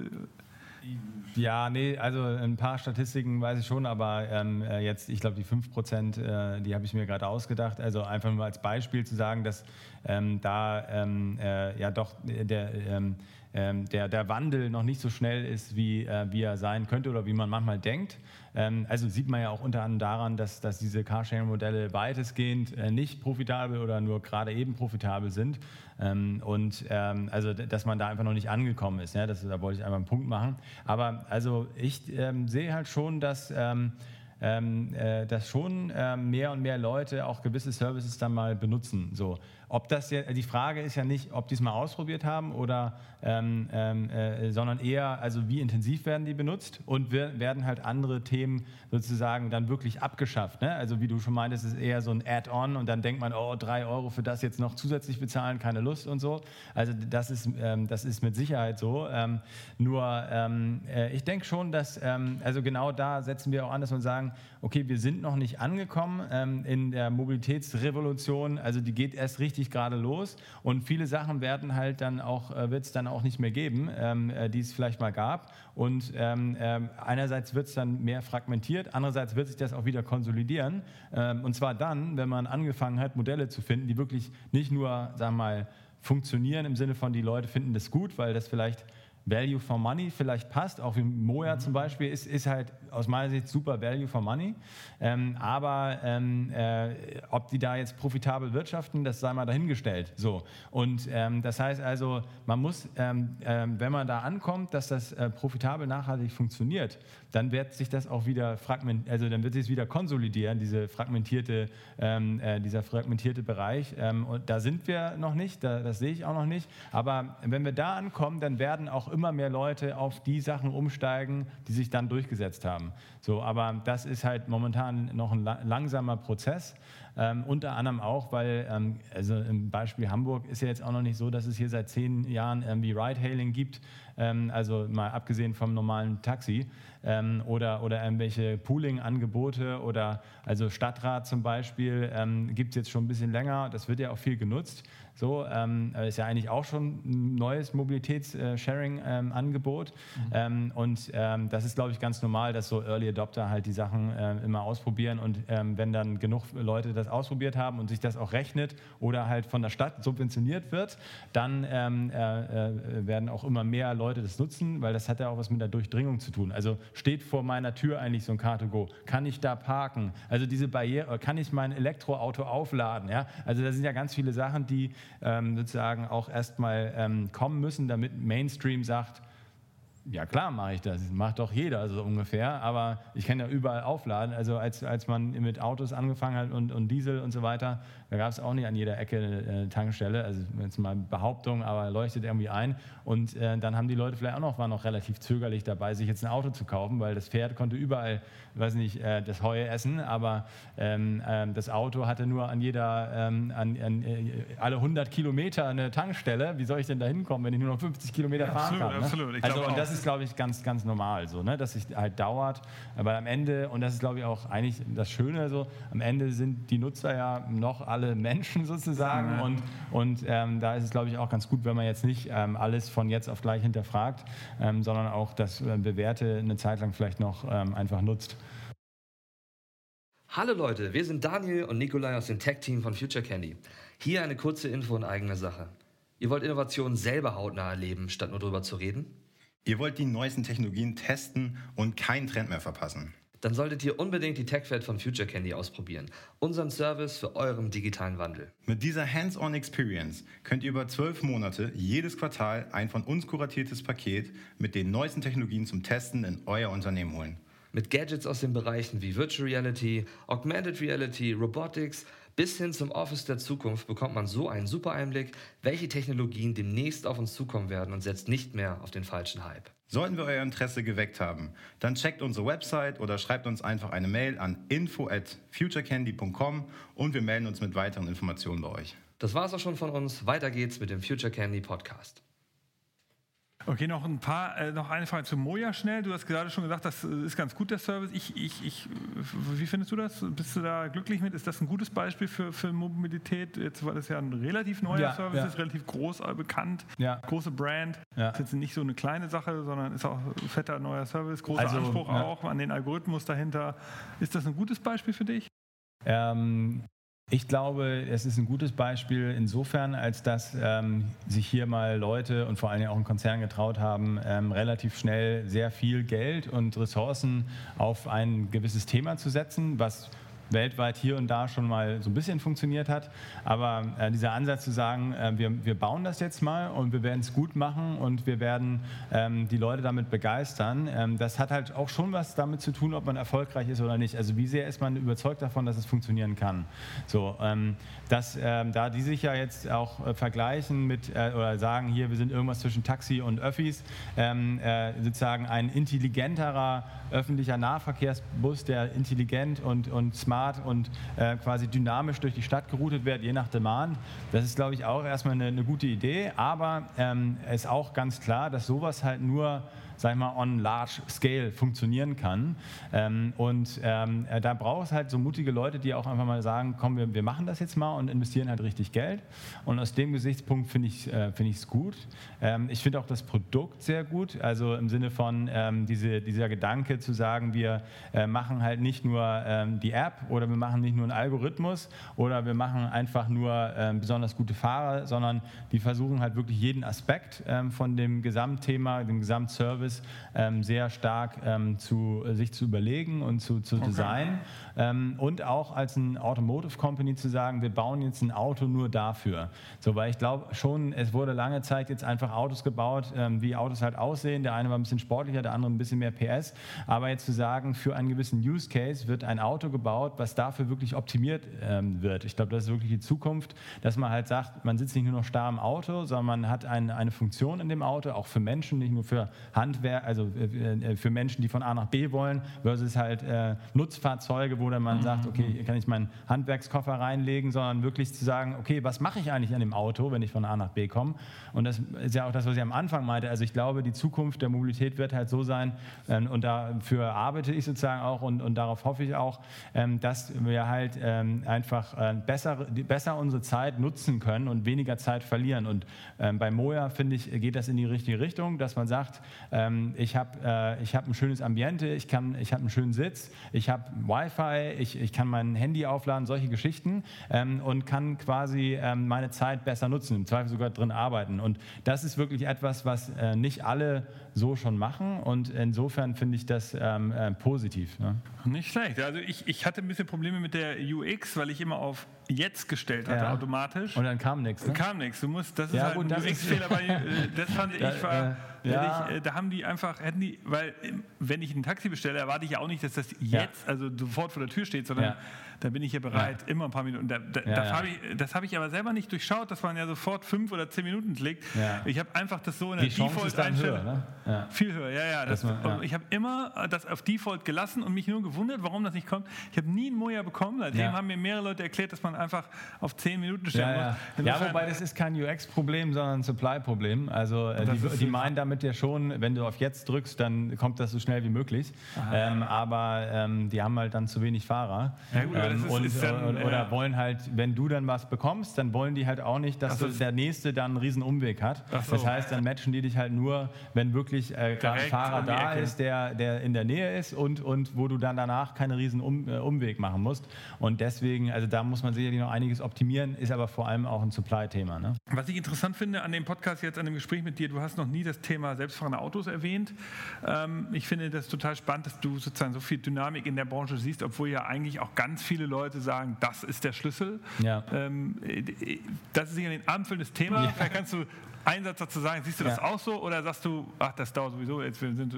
Ja, nee, also ein paar Statistiken weiß ich schon, aber ähm, äh, jetzt, ich glaube, die 5 Prozent, äh, die habe ich mir gerade ausgedacht. Also einfach nur als Beispiel zu sagen, dass ähm, da ähm, äh, ja doch der, ähm, ähm, der, der Wandel noch nicht so schnell ist, wie, äh, wie er sein könnte oder wie man manchmal denkt. Ähm, also sieht man ja auch unter anderem daran, dass, dass diese Carsharing-Modelle weitestgehend äh, nicht profitabel oder nur gerade eben profitabel sind. Ähm, und ähm, also, dass man da einfach noch nicht angekommen ist. Ja? Das, da wollte ich einmal einen Punkt machen. Aber also ich ähm, sehe halt schon, dass ähm, ähm, äh, dass schon äh, mehr und mehr Leute auch gewisse Services dann mal benutzen. So. Ob das ja, die Frage ist ja nicht, ob die es mal ausprobiert haben oder, ähm, ähm, äh, sondern eher, also wie intensiv werden die benutzt und wir, werden halt andere Themen sozusagen dann wirklich abgeschafft. Ne? Also wie du schon meintest, ist eher so ein Add-on und dann denkt man, oh, drei Euro für das jetzt noch zusätzlich bezahlen, keine Lust und so. Also das ist, ähm, das ist mit Sicherheit so. Ähm, nur ähm, äh, ich denke schon, dass, ähm, also genau da setzen wir auch an, dass wir sagen, okay, wir sind noch nicht angekommen in der Mobilitätsrevolution, also die geht erst richtig gerade los und viele Sachen werden halt dann auch, äh, wird es dann auch nicht mehr geben, ähm, äh, die es vielleicht mal gab. Und ähm, äh, einerseits wird es dann mehr fragmentiert, andererseits wird sich das auch wieder konsolidieren. Ähm, und zwar dann, wenn man angefangen hat, Modelle zu finden, die wirklich nicht nur, sagen wir mal, funktionieren im Sinne von, die Leute finden das gut, weil das vielleicht Value for Money vielleicht passt, auch wie Moja mhm. zum Beispiel, ist, ist halt aus meiner Sicht super Value for Money. Ähm, aber ähm, äh, ob die da jetzt profitabel wirtschaften, das sei mal dahingestellt. So. Und ähm, das heißt also, man muss, ähm, ähm, wenn man da ankommt, dass das äh, profitabel nachhaltig funktioniert, dann wird sich das auch wieder fragment, also dann wird sich wieder konsolidieren, diese fragmentierte, ähm, äh, dieser fragmentierte Bereich. und da sind wir noch nicht, da, das sehe ich auch noch nicht. Aber wenn wir da ankommen, dann werden auch immer mehr Leute auf die Sachen umsteigen, die sich dann durchgesetzt haben. So, aber das ist halt momentan noch ein langsamer Prozess. Ähm, unter anderem auch, weil, ähm, also im Beispiel Hamburg ist ja jetzt auch noch nicht so, dass es hier seit zehn Jahren irgendwie Ride-Hailing gibt, ähm, also mal abgesehen vom normalen Taxi ähm, oder, oder irgendwelche Pooling-Angebote oder also Stadtrat zum Beispiel ähm, gibt es jetzt schon ein bisschen länger, das wird ja auch viel genutzt. So, ähm, ist ja eigentlich auch schon ein neues Mobilitäts-Sharing-Angebot. Mhm. Ähm, und ähm, das ist, glaube ich, ganz normal, dass so Early Adopter halt die Sachen äh, immer ausprobieren. Und ähm, wenn dann genug Leute das ausprobiert haben und sich das auch rechnet oder halt von der Stadt subventioniert wird, dann ähm, äh, äh, werden auch immer mehr Leute das nutzen, weil das hat ja auch was mit der Durchdringung zu tun. Also steht vor meiner Tür eigentlich so ein Car2Go? Kann ich da parken? Also diese Barriere, kann ich mein Elektroauto aufladen? Ja? Also da sind ja ganz viele Sachen, die ähm, sozusagen auch erstmal ähm, kommen müssen, damit Mainstream sagt, ja klar mache ich das, macht doch jeder so ungefähr, aber ich kann ja überall aufladen. Also als, als man mit Autos angefangen hat und, und Diesel und so weiter, da gab es auch nicht an jeder Ecke eine Tankstelle, also jetzt mal Behauptung, aber leuchtet irgendwie ein. Und äh, dann haben die Leute vielleicht auch noch, waren noch relativ zögerlich dabei, sich jetzt ein Auto zu kaufen, weil das Pferd konnte überall, weiß nicht, äh, das Heu essen, aber ähm, äh, das Auto hatte nur an jeder, ähm, an, an äh, alle 100 Kilometer eine Tankstelle. Wie soll ich denn da hinkommen, wenn ich nur noch 50 Kilometer ja, fahren absolut, kann? Ne? Absolut. Also, und das ist, glaube ich, ganz, ganz normal so, ne? dass es halt dauert. Aber am Ende, und das ist, glaube ich, auch eigentlich das Schöne so, am Ende sind die Nutzer ja noch alle Menschen sozusagen. Ja. Und, und ähm, da ist es, glaube ich, auch ganz gut, wenn man jetzt nicht ähm, alles von jetzt auf gleich hinterfragt, ähm, sondern auch das äh, Bewährte eine Zeit lang vielleicht noch ähm, einfach nutzt. Hallo Leute, wir sind Daniel und Nikolai aus dem Tech-Team von Future Candy. Hier eine kurze Info in eigener Sache. Ihr wollt Innovationen selber hautnah erleben, statt nur drüber zu reden? Ihr wollt die neuesten Technologien testen und keinen Trend mehr verpassen. Dann solltet ihr unbedingt die TechFed von Future Candy ausprobieren. Unseren Service für euren digitalen Wandel. Mit dieser Hands-on Experience könnt ihr über zwölf Monate jedes Quartal ein von uns kuratiertes Paket mit den neuesten Technologien zum Testen in euer Unternehmen holen. Mit Gadgets aus den Bereichen wie Virtual Reality, Augmented Reality, Robotics, bis hin zum Office der Zukunft bekommt man so einen super Einblick, welche Technologien demnächst auf uns zukommen werden und setzt nicht mehr auf den falschen Hype. Sollten wir euer Interesse geweckt haben, dann checkt unsere Website oder schreibt uns einfach eine Mail an info at futurecandy.com und wir melden uns mit weiteren Informationen bei euch. Das war's auch schon von uns. Weiter geht's mit dem Future Candy Podcast. Okay, noch ein paar, äh, noch eine Frage zu Moja schnell. Du hast gerade schon gesagt, das ist ganz gut, der Service. Ich, ich, ich, wie findest du das? Bist du da glücklich mit? Ist das ein gutes Beispiel für, für Mobilität? Jetzt war das ja ein relativ neuer Ja, Service, ja. ist relativ groß äh, bekannt, Ja. große Brand. Ist jetzt nicht so eine kleine Sache, sondern ist auch ein fetter neuer Service, großer Also, Anspruch auch an den Algorithmus dahinter. Ist das ein gutes Beispiel für dich? Ähm, ich glaube, es ist ein gutes Beispiel insofern, als dass ähm, sich hier mal Leute und vor allen Dingen auch ein Konzern getraut haben, ähm, relativ schnell sehr viel Geld und Ressourcen auf ein gewisses Thema zu setzen, was weltweit hier und da schon mal so ein bisschen funktioniert hat. Aber äh, dieser Ansatz zu sagen, äh, wir, wir bauen das jetzt mal und wir werden es gut machen und wir werden ähm, die Leute damit begeistern, ähm, das hat halt auch schon was damit zu tun, ob man erfolgreich ist oder nicht. Also wie sehr ist man überzeugt davon, dass es funktionieren kann. So, ähm, dass, ähm, da die sich ja jetzt auch äh, vergleichen mit äh, oder sagen, hier, wir sind irgendwas zwischen Taxi und Öffis, ähm, äh, sozusagen ein intelligenterer öffentlicher Nahverkehrsbus, der intelligent und, und smart und äh, quasi dynamisch durch die Stadt geroutet wird, je nach Demand. Das ist, glaube ich, auch erstmal eine, eine gute Idee, aber ähm, ist auch ganz klar, dass sowas halt nur sag ich mal, on large scale funktionieren kann. Ähm, und ähm, äh, da braucht es halt so mutige Leute, die auch einfach mal sagen, komm, wir, wir machen das jetzt mal und investieren halt richtig Geld. Und aus dem Gesichtspunkt finde ich es find ich's gut. Ähm, ich finde auch das Produkt sehr gut, also im Sinne von ähm, diese, dieser Gedanke zu sagen, wir äh, machen halt nicht nur ähm, die App oder wir machen nicht nur einen Algorithmus oder wir machen einfach nur ähm, besonders gute Fahrer, sondern die versuchen halt wirklich jeden Aspekt von dem Gesamtthema, dem Gesamtservice ähm, sehr stark ähm, zu, äh, sich zu überlegen und zu, zu designen. Ähm, und auch als ein Automotive Company zu sagen, wir bauen jetzt ein Auto nur dafür. So, weil ich glaube schon, es wurde lange Zeit jetzt einfach Autos gebaut, ähm, wie Autos halt aussehen. Der eine war ein bisschen sportlicher, der andere ein bisschen mehr PS. Aber jetzt zu sagen, für einen gewissen Use Case wird ein Auto gebaut, was dafür wirklich optimiert ähm, wird. Ich glaube, das ist wirklich die Zukunft, dass man halt sagt, man sitzt nicht nur noch starr im Auto, sondern man hat ein, eine Funktion in dem Auto, auch für Menschen, nicht nur für Handwerk, also äh, für Menschen, die von A nach B wollen, versus halt äh, Nutzfahrzeuge, wo dann man sagt, okay, hier kann ich meinen Handwerkskoffer reinlegen, sondern wirklich zu sagen, okay, was mache ich eigentlich an dem Auto, wenn ich von A nach B komme? Und das ist ja auch das, was ich am Anfang meinte. Also ich glaube, die Zukunft der Mobilität wird halt so sein, ähm, und dafür arbeite ich sozusagen auch und, und darauf hoffe ich auch, ähm, dass wir halt ähm, einfach äh, besser, besser unsere Zeit nutzen können und weniger Zeit verlieren. Und bei Moja, finde ich, geht das in die richtige Richtung, dass man sagt, ähm, ich habe äh, hab ein schönes Ambiente, ich, ich habe einen schönen Sitz, ich habe Wi-Fi, ich, ich kann mein Handy aufladen, solche Geschichten ähm, und kann quasi ähm, meine Zeit besser nutzen, im Zweifel sogar drin arbeiten. Und das ist wirklich etwas, was äh, nicht alle so schon machen und insofern finde ich das ähm, äh, positiv. Ne? Nicht schlecht. Also ich, ich hatte ein bisschen Probleme mit der UX, weil ich immer auf jetzt gestellt hatte Ja. automatisch. Und dann kam nichts. Ne? Kam nichts. Du musst, das ist Ja, halt gut, ein UX-Fehler, weil (laughs) äh, das fand ich Da, war, äh, ja. ich, äh, da haben die einfach, hätten die, weil wenn ich ein Taxi bestelle, erwarte ich ja auch nicht, dass das jetzt, also sofort vor der Tür steht, sondern Ja. da bin ich ja bereit, immer ein paar Minuten. Da, da, Ja, das ja. habe ich, habe ich aber selber nicht durchschaut, dass man ja sofort fünf oder zehn Minuten klickt. Ja. Ich habe einfach das so in der. Default-Einstellung. Ne? Ja. Viel höher, ja, ja. Das, man- ja. Ich habe immer das auf Default gelassen und mich nur gewundert, warum das nicht kommt. Ich habe nie einen Moja bekommen. Seitdem Ja. haben mir mehrere Leute erklärt, dass man einfach auf 10 Minuten stellen Ja, ja. muss. ja, wobei das ist kein UX-Problem, sondern ein Supply-Problem. Also äh, die, die meinen damit ja schon, wenn du auf jetzt drückst, dann kommt das so schnell wie möglich. Ähm, aber ähm, die haben halt dann zu wenig Fahrer. Ja, gut, das ähm, ist- und, ist dann, äh, oder äh, wollen halt, wenn du dann was bekommst, dann wollen die halt auch nicht, dass so. du, der Nächste dann einen riesen Umweg hat. So. Das heißt, dann matchen die dich halt nur, wenn wirklich äh, gerade ein Fahrer um da ist, der, der in der Nähe ist und, und wo du dann danach keinen riesen um, äh, Umweg machen musst. Und deswegen, also da muss man sicherlich noch einiges optimieren, ist aber vor allem auch ein Supply-Thema. Ne? Was ich interessant finde an dem Podcast jetzt, an dem Gespräch mit dir, du hast noch nie das Thema selbstfahrende Autos erwähnt. Ähm, ich finde das total spannend, dass du sozusagen so viel Dynamik in der Branche siehst, obwohl ja eigentlich auch ganz viele Leute sagen, das ist der Schlüssel. Ja. Ähm, äh, das ist sicher ein abendfüllendes Thema. Vielleicht kannst du einen Satz dazu sagen, siehst du das Ja. auch so oder sagst du, ach, das dauert sowieso, jetzt sind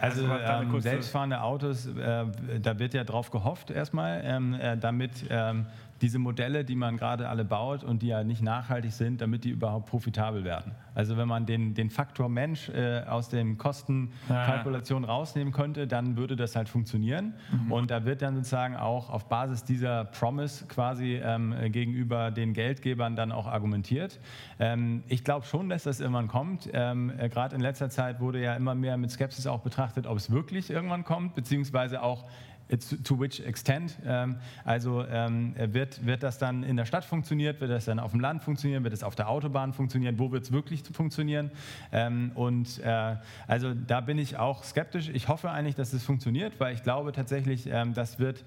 Also da eine ähm, selbstfahrende Autos, äh, da wird ja drauf gehofft erstmal, ähm, äh, damit ähm, diese Modelle, die man gerade alle baut und die ja nicht nachhaltig sind, damit die überhaupt profitabel werden. Also wenn man den, den Faktor Mensch äh, aus den Kostenkalkulationen ja. rausnehmen könnte, dann würde das halt funktionieren. Mhm. Und da wird dann sozusagen auch auf Basis dieser Promise quasi ähm, gegenüber den Geldgebern dann auch argumentiert. Ähm, ich glaube schon, dass das irgendwann kommt. Ähm, äh, Gerade in letzter Zeit wurde ja immer mehr mit Skepsis auch betrachtet, ob es wirklich irgendwann kommt, beziehungsweise auch to which extent? Ähm, also ähm, wird, wird das dann in der Stadt funktionieren, wird das dann auf dem Land funktionieren, wird es auf der Autobahn funktionieren, wo wird es wirklich funktionieren? Ähm, und äh, also da bin ich auch skeptisch. Ich hoffe eigentlich, dass es funktioniert, weil ich glaube tatsächlich, das wird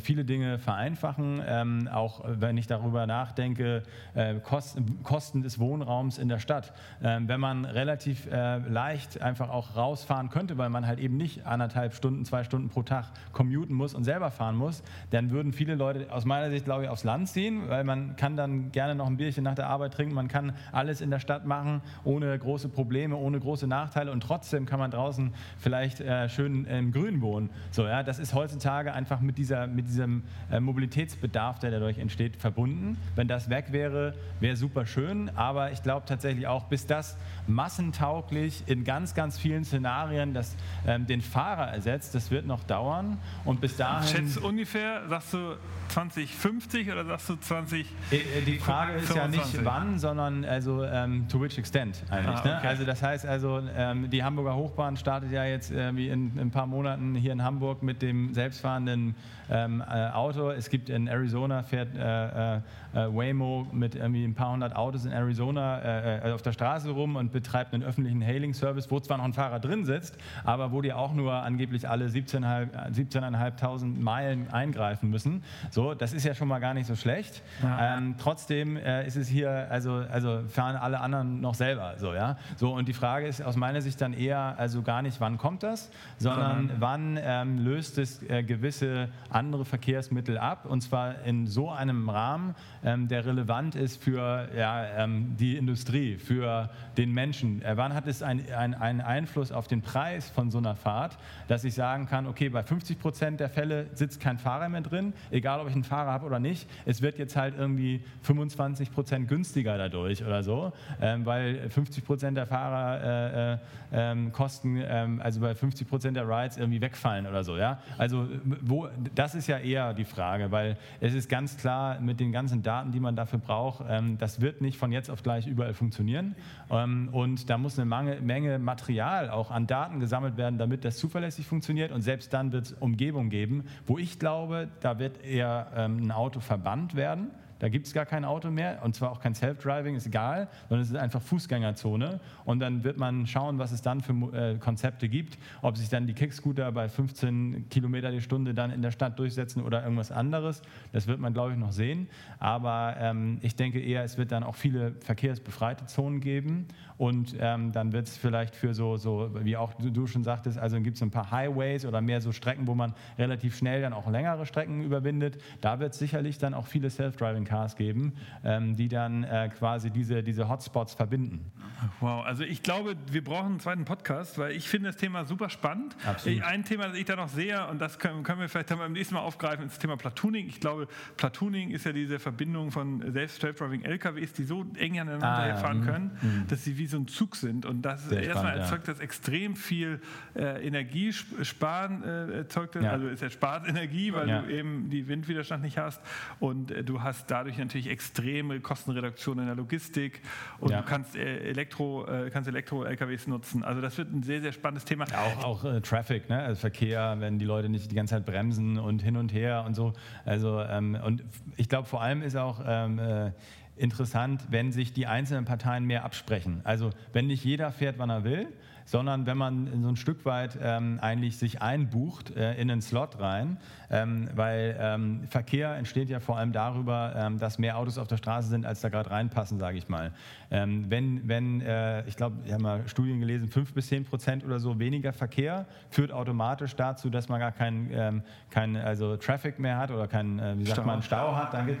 viele Dinge vereinfachen, auch wenn ich darüber nachdenke, äh, Kosten, des Wohnraums in der Stadt. wenn man relativ äh, leicht einfach auch rausfahren könnte, weil man halt eben nicht anderthalb Stunden, zwei Stunden pro Tag commuten muss und selber fahren muss, dann würden viele Leute aus meiner Sicht, glaube ich, aufs Land ziehen, weil man kann dann gerne noch ein Bierchen nach der Arbeit trinken, man kann alles in der Stadt machen, ohne große Probleme, ohne große Nachteile und trotzdem kann man draußen vielleicht äh, schön im Grün wohnen. So, ja, das ist heutzutage einfach mit, dieser, mit diesem äh, Mobilitätsbedarf, der dadurch entsteht, verbunden. Wenn das weg wäre, wäre super schön, aber ich glaube tatsächlich auch, bis das massentauglich in ganz, ganz vielen Szenarien das, ähm, den Fahrer ersetzt, das wird noch dauern. Und bis dahin. Schätzt ungefähr, sagst du 2050 oder sagst du 20? Äh, äh, die Frage ist 25. ja nicht wann, sondern also ähm, to which extent eigentlich. Ah, ne? okay. ne? Also das heißt also, ähm, die Hamburger Hochbahn startet ja jetzt äh, wie in, in, ein paar Monaten hier in Hamburg mit dem selbstfahrenden ähm, äh, Auto. Es gibt in Arizona fährt äh, äh, Waymo mit irgendwie ein paar hundert Autos in Arizona auf der Straße rum und betreibt einen öffentlichen Hailing-Service, wo zwar noch ein Fahrer drin sitzt, aber wo die auch nur angeblich alle 17.500 17 Meilen eingreifen müssen. So, das ist ja schon mal gar nicht so schlecht. Ja. Ähm, trotzdem äh, ist es hier, also, also fahren alle anderen noch selber. So, ja? so, und die Frage ist aus meiner Sicht dann eher, also gar nicht, wann kommt das, sondern mhm. wann ähm, löst es äh, gewisse andere Verkehrsmittel ab und zwar in so einem Rahmen, ähm, der relevant ist für ja, ähm, die Industrie, für den Menschen. Äh, wann hat es einen ein Einfluss auf den Preis von so einer Fahrt, dass ich sagen kann, okay, bei 50 Prozent der Fälle sitzt kein Fahrer mehr drin, egal ob ich einen Fahrer habe oder nicht. Es wird jetzt halt irgendwie 25 Prozent günstiger dadurch oder so, ähm, weil 50 Prozent der Fahrer äh, äh, ähm, ähm, also bei 50 Prozent der Rides irgendwie wegfallen oder so. Ja? Also wo, das ist ja eher die Frage, weil es ist ganz klar mit den ganzen Daten, die man dafür braucht, ähm, das wird nicht von jetzt auf gleich überall funktionieren. Ähm, und da muss eine Menge, Menge Material auch an Daten gesammelt werden, damit das zuverlässig funktioniert. Und selbst dann wird es Umgebung geben, wo ich glaube, da wird eher ähm, ein Auto verbannt werden da gibt es gar kein Auto mehr und zwar auch kein Self-Driving, ist egal, sondern es ist einfach Fußgängerzone. Und dann wird man schauen, was es dann für äh, Konzepte gibt, ob sich dann die Kickscooter bei 15 Kilometer die Stunde dann in der Stadt durchsetzen oder irgendwas anderes. Das wird man, glaube ich, noch sehen. Aber ähm, ich denke eher, es wird dann auch viele verkehrsbefreite Zonen geben und ähm, dann wird es vielleicht für so, so, wie auch du schon sagtest, also gibt es ein paar Highways oder mehr so Strecken, wo man relativ schnell dann auch längere Strecken überwindet. Da wird es sicherlich dann auch viele Self-Driving Cars geben, ähm, die dann äh, quasi diese, diese Hotspots verbinden. Wow, also ich glaube, wir brauchen einen zweiten Podcast, weil ich finde das Thema super spannend. Absolut. Ein Thema, das ich da noch sehe, und das können, können wir vielleicht dann beim nächsten Mal aufgreifen, ist das Thema Platooning. Ich glaube, Platooning ist ja diese Verbindung von selbst-self-driving LKWs, die so eng aneinander ah, fahren ja. können, mhm. dass sie wie so ein Zug sind. Und das Sehr erstmal spannend, erzeugt ja. das extrem viel äh, Energie sparen, äh, erzeugt das, ja. also es erspart Energie, weil du eben die Windwiderstand nicht hast und äh, du hast dadurch natürlich extreme Kostenreduktion in der Logistik und du kannst äh, Elektro, äh, kannst Elektro-LKWs nutzen. Also das wird ein sehr, sehr spannendes Thema. Auch, auch äh, Traffic, ne? also Verkehr, wenn die Leute nicht die ganze Zeit bremsen und hin und her und so. Also ähm, und ich glaube vor allem ist auch ähm, äh, interessant, wenn sich die einzelnen Parteien mehr absprechen. Also wenn nicht jeder fährt, wann er will, sondern wenn man so ein Stück weit ähm, eigentlich sich einbucht äh, in einen Slot rein, ähm, weil ähm, Verkehr entsteht ja vor allem darüber, ähm, dass mehr Autos auf der Straße sind, als da gerade reinpassen, sage ich mal. Ähm, wenn, wenn äh, ich glaube, ich habe mal Studien gelesen, fünf bis zehn Prozent oder so weniger Verkehr führt automatisch dazu, dass man gar keinen ähm, kein, also Traffic mehr hat oder keinen, äh, wie sagt Stau. man, Stau hat. Danke.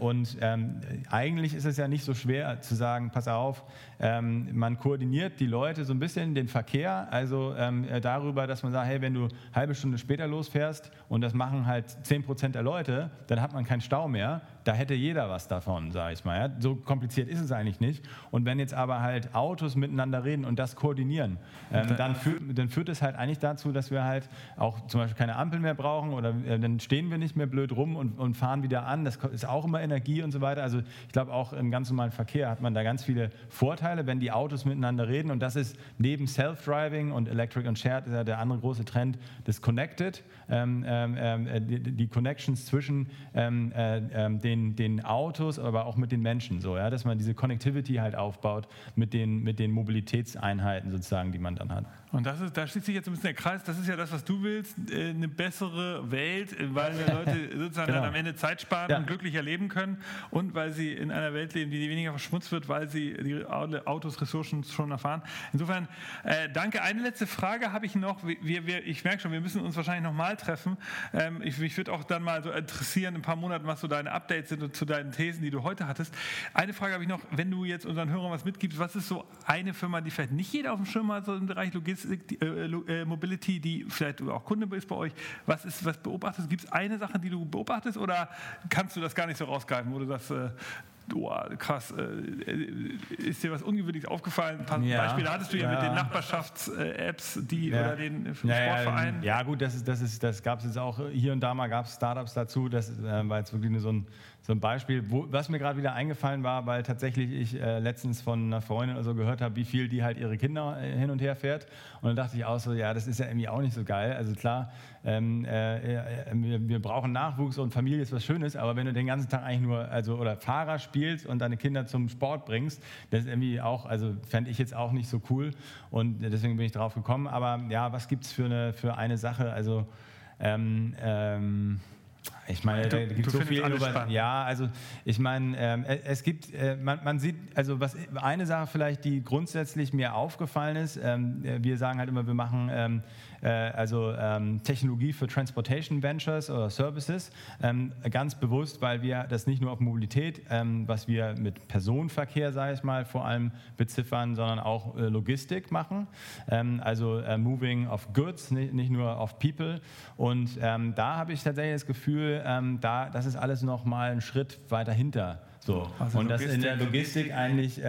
und eigentlich ist es ja nicht so schwer zu sagen, pass auf, man koordiniert die Leute so ein bisschen bisschen den Verkehr, also ähm, äh, darüber, dass man sagt, hey, wenn du eine halbe Stunde später losfährst und das machen halt 10 Prozent der Leute, dann hat man keinen Stau mehr. Da hätte jeder was davon, sage ich mal. Ja? So kompliziert ist es eigentlich nicht. Und wenn jetzt aber halt Autos miteinander reden und das koordinieren, ähm, dann, führt, dann führt es halt eigentlich dazu, dass wir halt auch zum Beispiel keine Ampel mehr brauchen oder äh, dann stehen wir nicht mehr blöd rum und, und fahren wieder an. Das ist auch immer Energie und so weiter. Also ich glaube, auch im ganz normalen Verkehr hat man da ganz viele Vorteile, wenn die Autos miteinander reden. Und das ist neben Self-Driving und Electric und Shared ja der andere große Trend des Connected, ähm, ähm, äh, die, die, Connections zwischen ähm, äh, ähm, den den, den Autos, aber auch mit den Menschen, so, ja, dass man diese Connectivity halt aufbaut mit den, mit den Mobilitätseinheiten sozusagen, die man dann hat. Und das ist, da schließt sich jetzt ein bisschen der Kreis. Das ist ja das, was du willst, äh, eine bessere Welt, weil Leute (laughs) sozusagen genau. dann am Ende Zeit sparen ja. und glücklicher leben können und weil sie in einer Welt leben, die weniger verschmutzt wird, weil sie die Autos, Ressourcen schon erfahren. Insofern, äh, danke. Eine letzte Frage habe ich noch. Wir, wir, ich merke schon, wir müssen uns wahrscheinlich nochmal treffen. Ähm, ich, mich würde auch dann mal so interessieren, in ein paar Monaten, was so deine Updates sind zu deinen Thesen, die du heute hattest. Eine Frage habe ich noch, wenn du jetzt unseren Hörern was mitgibst, was ist so eine Firma, die vielleicht nicht jeder auf dem Schirm hat, so im Bereich Logistik, äh, äh, Mobility, die vielleicht auch Kunde ist bei euch. Was ist, was beobachtest? du? Gibt es eine Sache, die du beobachtest oder kannst du das gar nicht so rausgreifen, wo du das äh, oh, krass, äh, ist dir was Ungewöhnliches aufgefallen? Ein paar ja, Beispiele hattest du ja, ja. mit den Nachbarschafts-Apps, die ja. oder den Sportvereinen. Ja, gut, das, ist, das, ist, das gab es jetzt auch hier und da mal gab es Startups dazu. Das äh, war jetzt wirklich nur so ein so ein Beispiel, wo, was mir gerade wieder eingefallen war, weil tatsächlich ich äh, letztens von einer Freundin oder so gehört habe, wie viel die halt ihre Kinder äh, hin und her fährt. Und dann dachte ich auch so, ja, das ist ja irgendwie auch nicht so geil. Also klar, ähm, äh, äh wir, wir, brauchen Nachwuchs und Familie ist was Schönes, aber wenn du den ganzen Tag eigentlich nur, also oder Fahrer spielst und deine Kinder zum Sport bringst, das ist irgendwie auch, also fände ich jetzt auch nicht so cool. Und deswegen bin ich drauf gekommen. Aber ja, was gibt es für eine, für eine Sache? Also ähm, ähm, ich meine, da gibt so viel Innovation. Ja, also ich meine, ähm, es gibt, äh, man, man, sieht, also was eine Sache vielleicht, die grundsätzlich mir aufgefallen ist, ähm, wir sagen halt immer, wir machen ähm, äh, also ähm, Technologie für Transportation Ventures oder Services, ähm, ganz bewusst, weil wir das nicht nur auf Mobilität, ähm, was wir mit Personenverkehr, sage ich mal, vor allem beziffern, sondern auch äh, Logistik machen, ähm, also äh, Moving of Goods, nicht, nur of People. Und ähm, da habe ich tatsächlich das Gefühl, ähm, da, das ist alles noch mal ein Schritt weiter hinter. So. Also und dass in der Logistik eigentlich,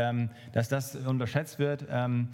dass das unterschätzt wird, ähm,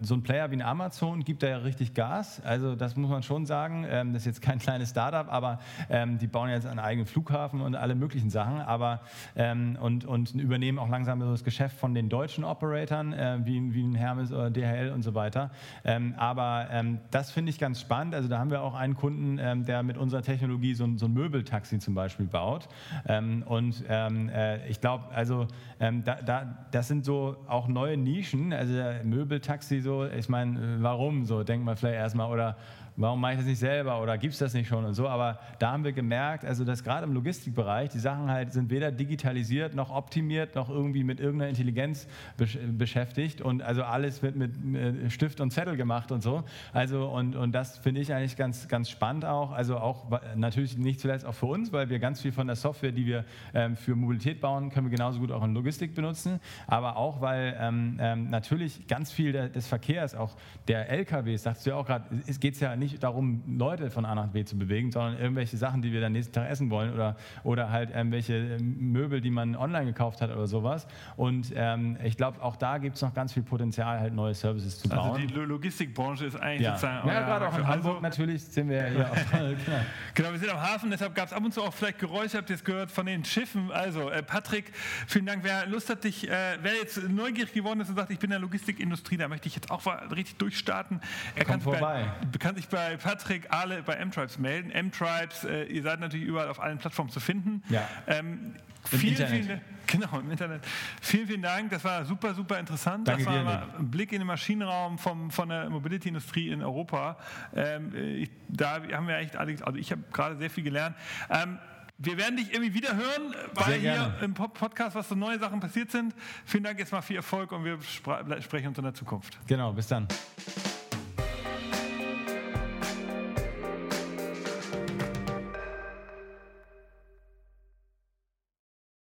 so ein Player wie ein Amazon gibt da ja richtig Gas. Also das muss man schon sagen. Ähm, das ist jetzt kein (laughs) kleines Startup, aber ähm, die bauen jetzt einen eigenen Flughafen und alle möglichen Sachen. Aber ähm, und, und übernehmen auch langsam das Geschäft von den deutschen Operatoren äh, wie, wie ein Hermes oder DHL und so weiter. Ähm, aber ähm, das finde ich ganz spannend. Also da haben wir auch einen Kunden, der mit unserer Technologie so so ein Möbeltaxi zum Beispiel baut. und äh, ich glaube, also da, da, das sind so auch neue Nischen. Also Möbel Taxi so, ich meine, warum? So, denkt man vielleicht erstmal, oder warum mache ich das nicht selber oder gibt es das nicht schon und so. Aber da haben wir gemerkt, also dass gerade im Logistikbereich die Sachen halt sind weder digitalisiert noch optimiert noch irgendwie mit irgendeiner Intelligenz besch beschäftigt und also alles wird mit, mit, Stift und Zettel gemacht und so. Also und, und das finde ich eigentlich ganz, ganz spannend auch. Also auch natürlich nicht zuletzt auch für uns, weil wir ganz viel von der Software, die wir ähm, für Mobilität bauen, können wir genauso gut auch in Logistik benutzen. Aber auch, weil ähm, ähm, natürlich ganz viel der, des Verkehrs, auch der LKWs, sagst du ja auch gerade, es geht ja nicht darum, Leute von A nach B zu bewegen, sondern irgendwelche Sachen, die wir dann nächsten Tag essen wollen oder, oder halt irgendwelche ähm, Möbel, die man online gekauft hat oder sowas. Und ähm, ich glaube, auch da gibt es noch ganz viel Potenzial, halt neue Services zu also bauen. Also die Logistikbranche ist eigentlich ja. sozusagen... Ja, gerade auch in Hamburg also, natürlich sind wir hier auf... (laughs) genau, wir sind am Hafen, deshalb gab es ab und zu auch vielleicht Geräusche, habt ihr es gehört, von den Schiffen. Also, äh, Patrick, vielen Dank. Wer Lust hat, dich, äh, wer jetzt neugierig geworden ist und sagt, ich bin in der Logistikindustrie, da möchte ich jetzt auch richtig durchstarten. Er kann vorbei. Bei, kann sich bei Patrick alle bei M-Tribes melden. M-Tribes, äh, ihr seid natürlich überall auf allen Plattformen zu finden. Ja. Ähm, Im vielen, Internet. Vielen, genau, im Internet. Vielen, vielen Dank. Das war super, super interessant. Danke das war mal ein Blick in den Maschinenraum vom, von der Mobility-Industrie in Europa. Ähm, ich, da haben wir echt, also ich habe gerade sehr viel gelernt. Ähm, wir werden dich irgendwie wieder hören, weil hier im Podcast, was so neue Sachen passiert sind. Vielen Dank jetzt mal viel Erfolg und wir sprechen uns in der Zukunft. Genau, bis dann.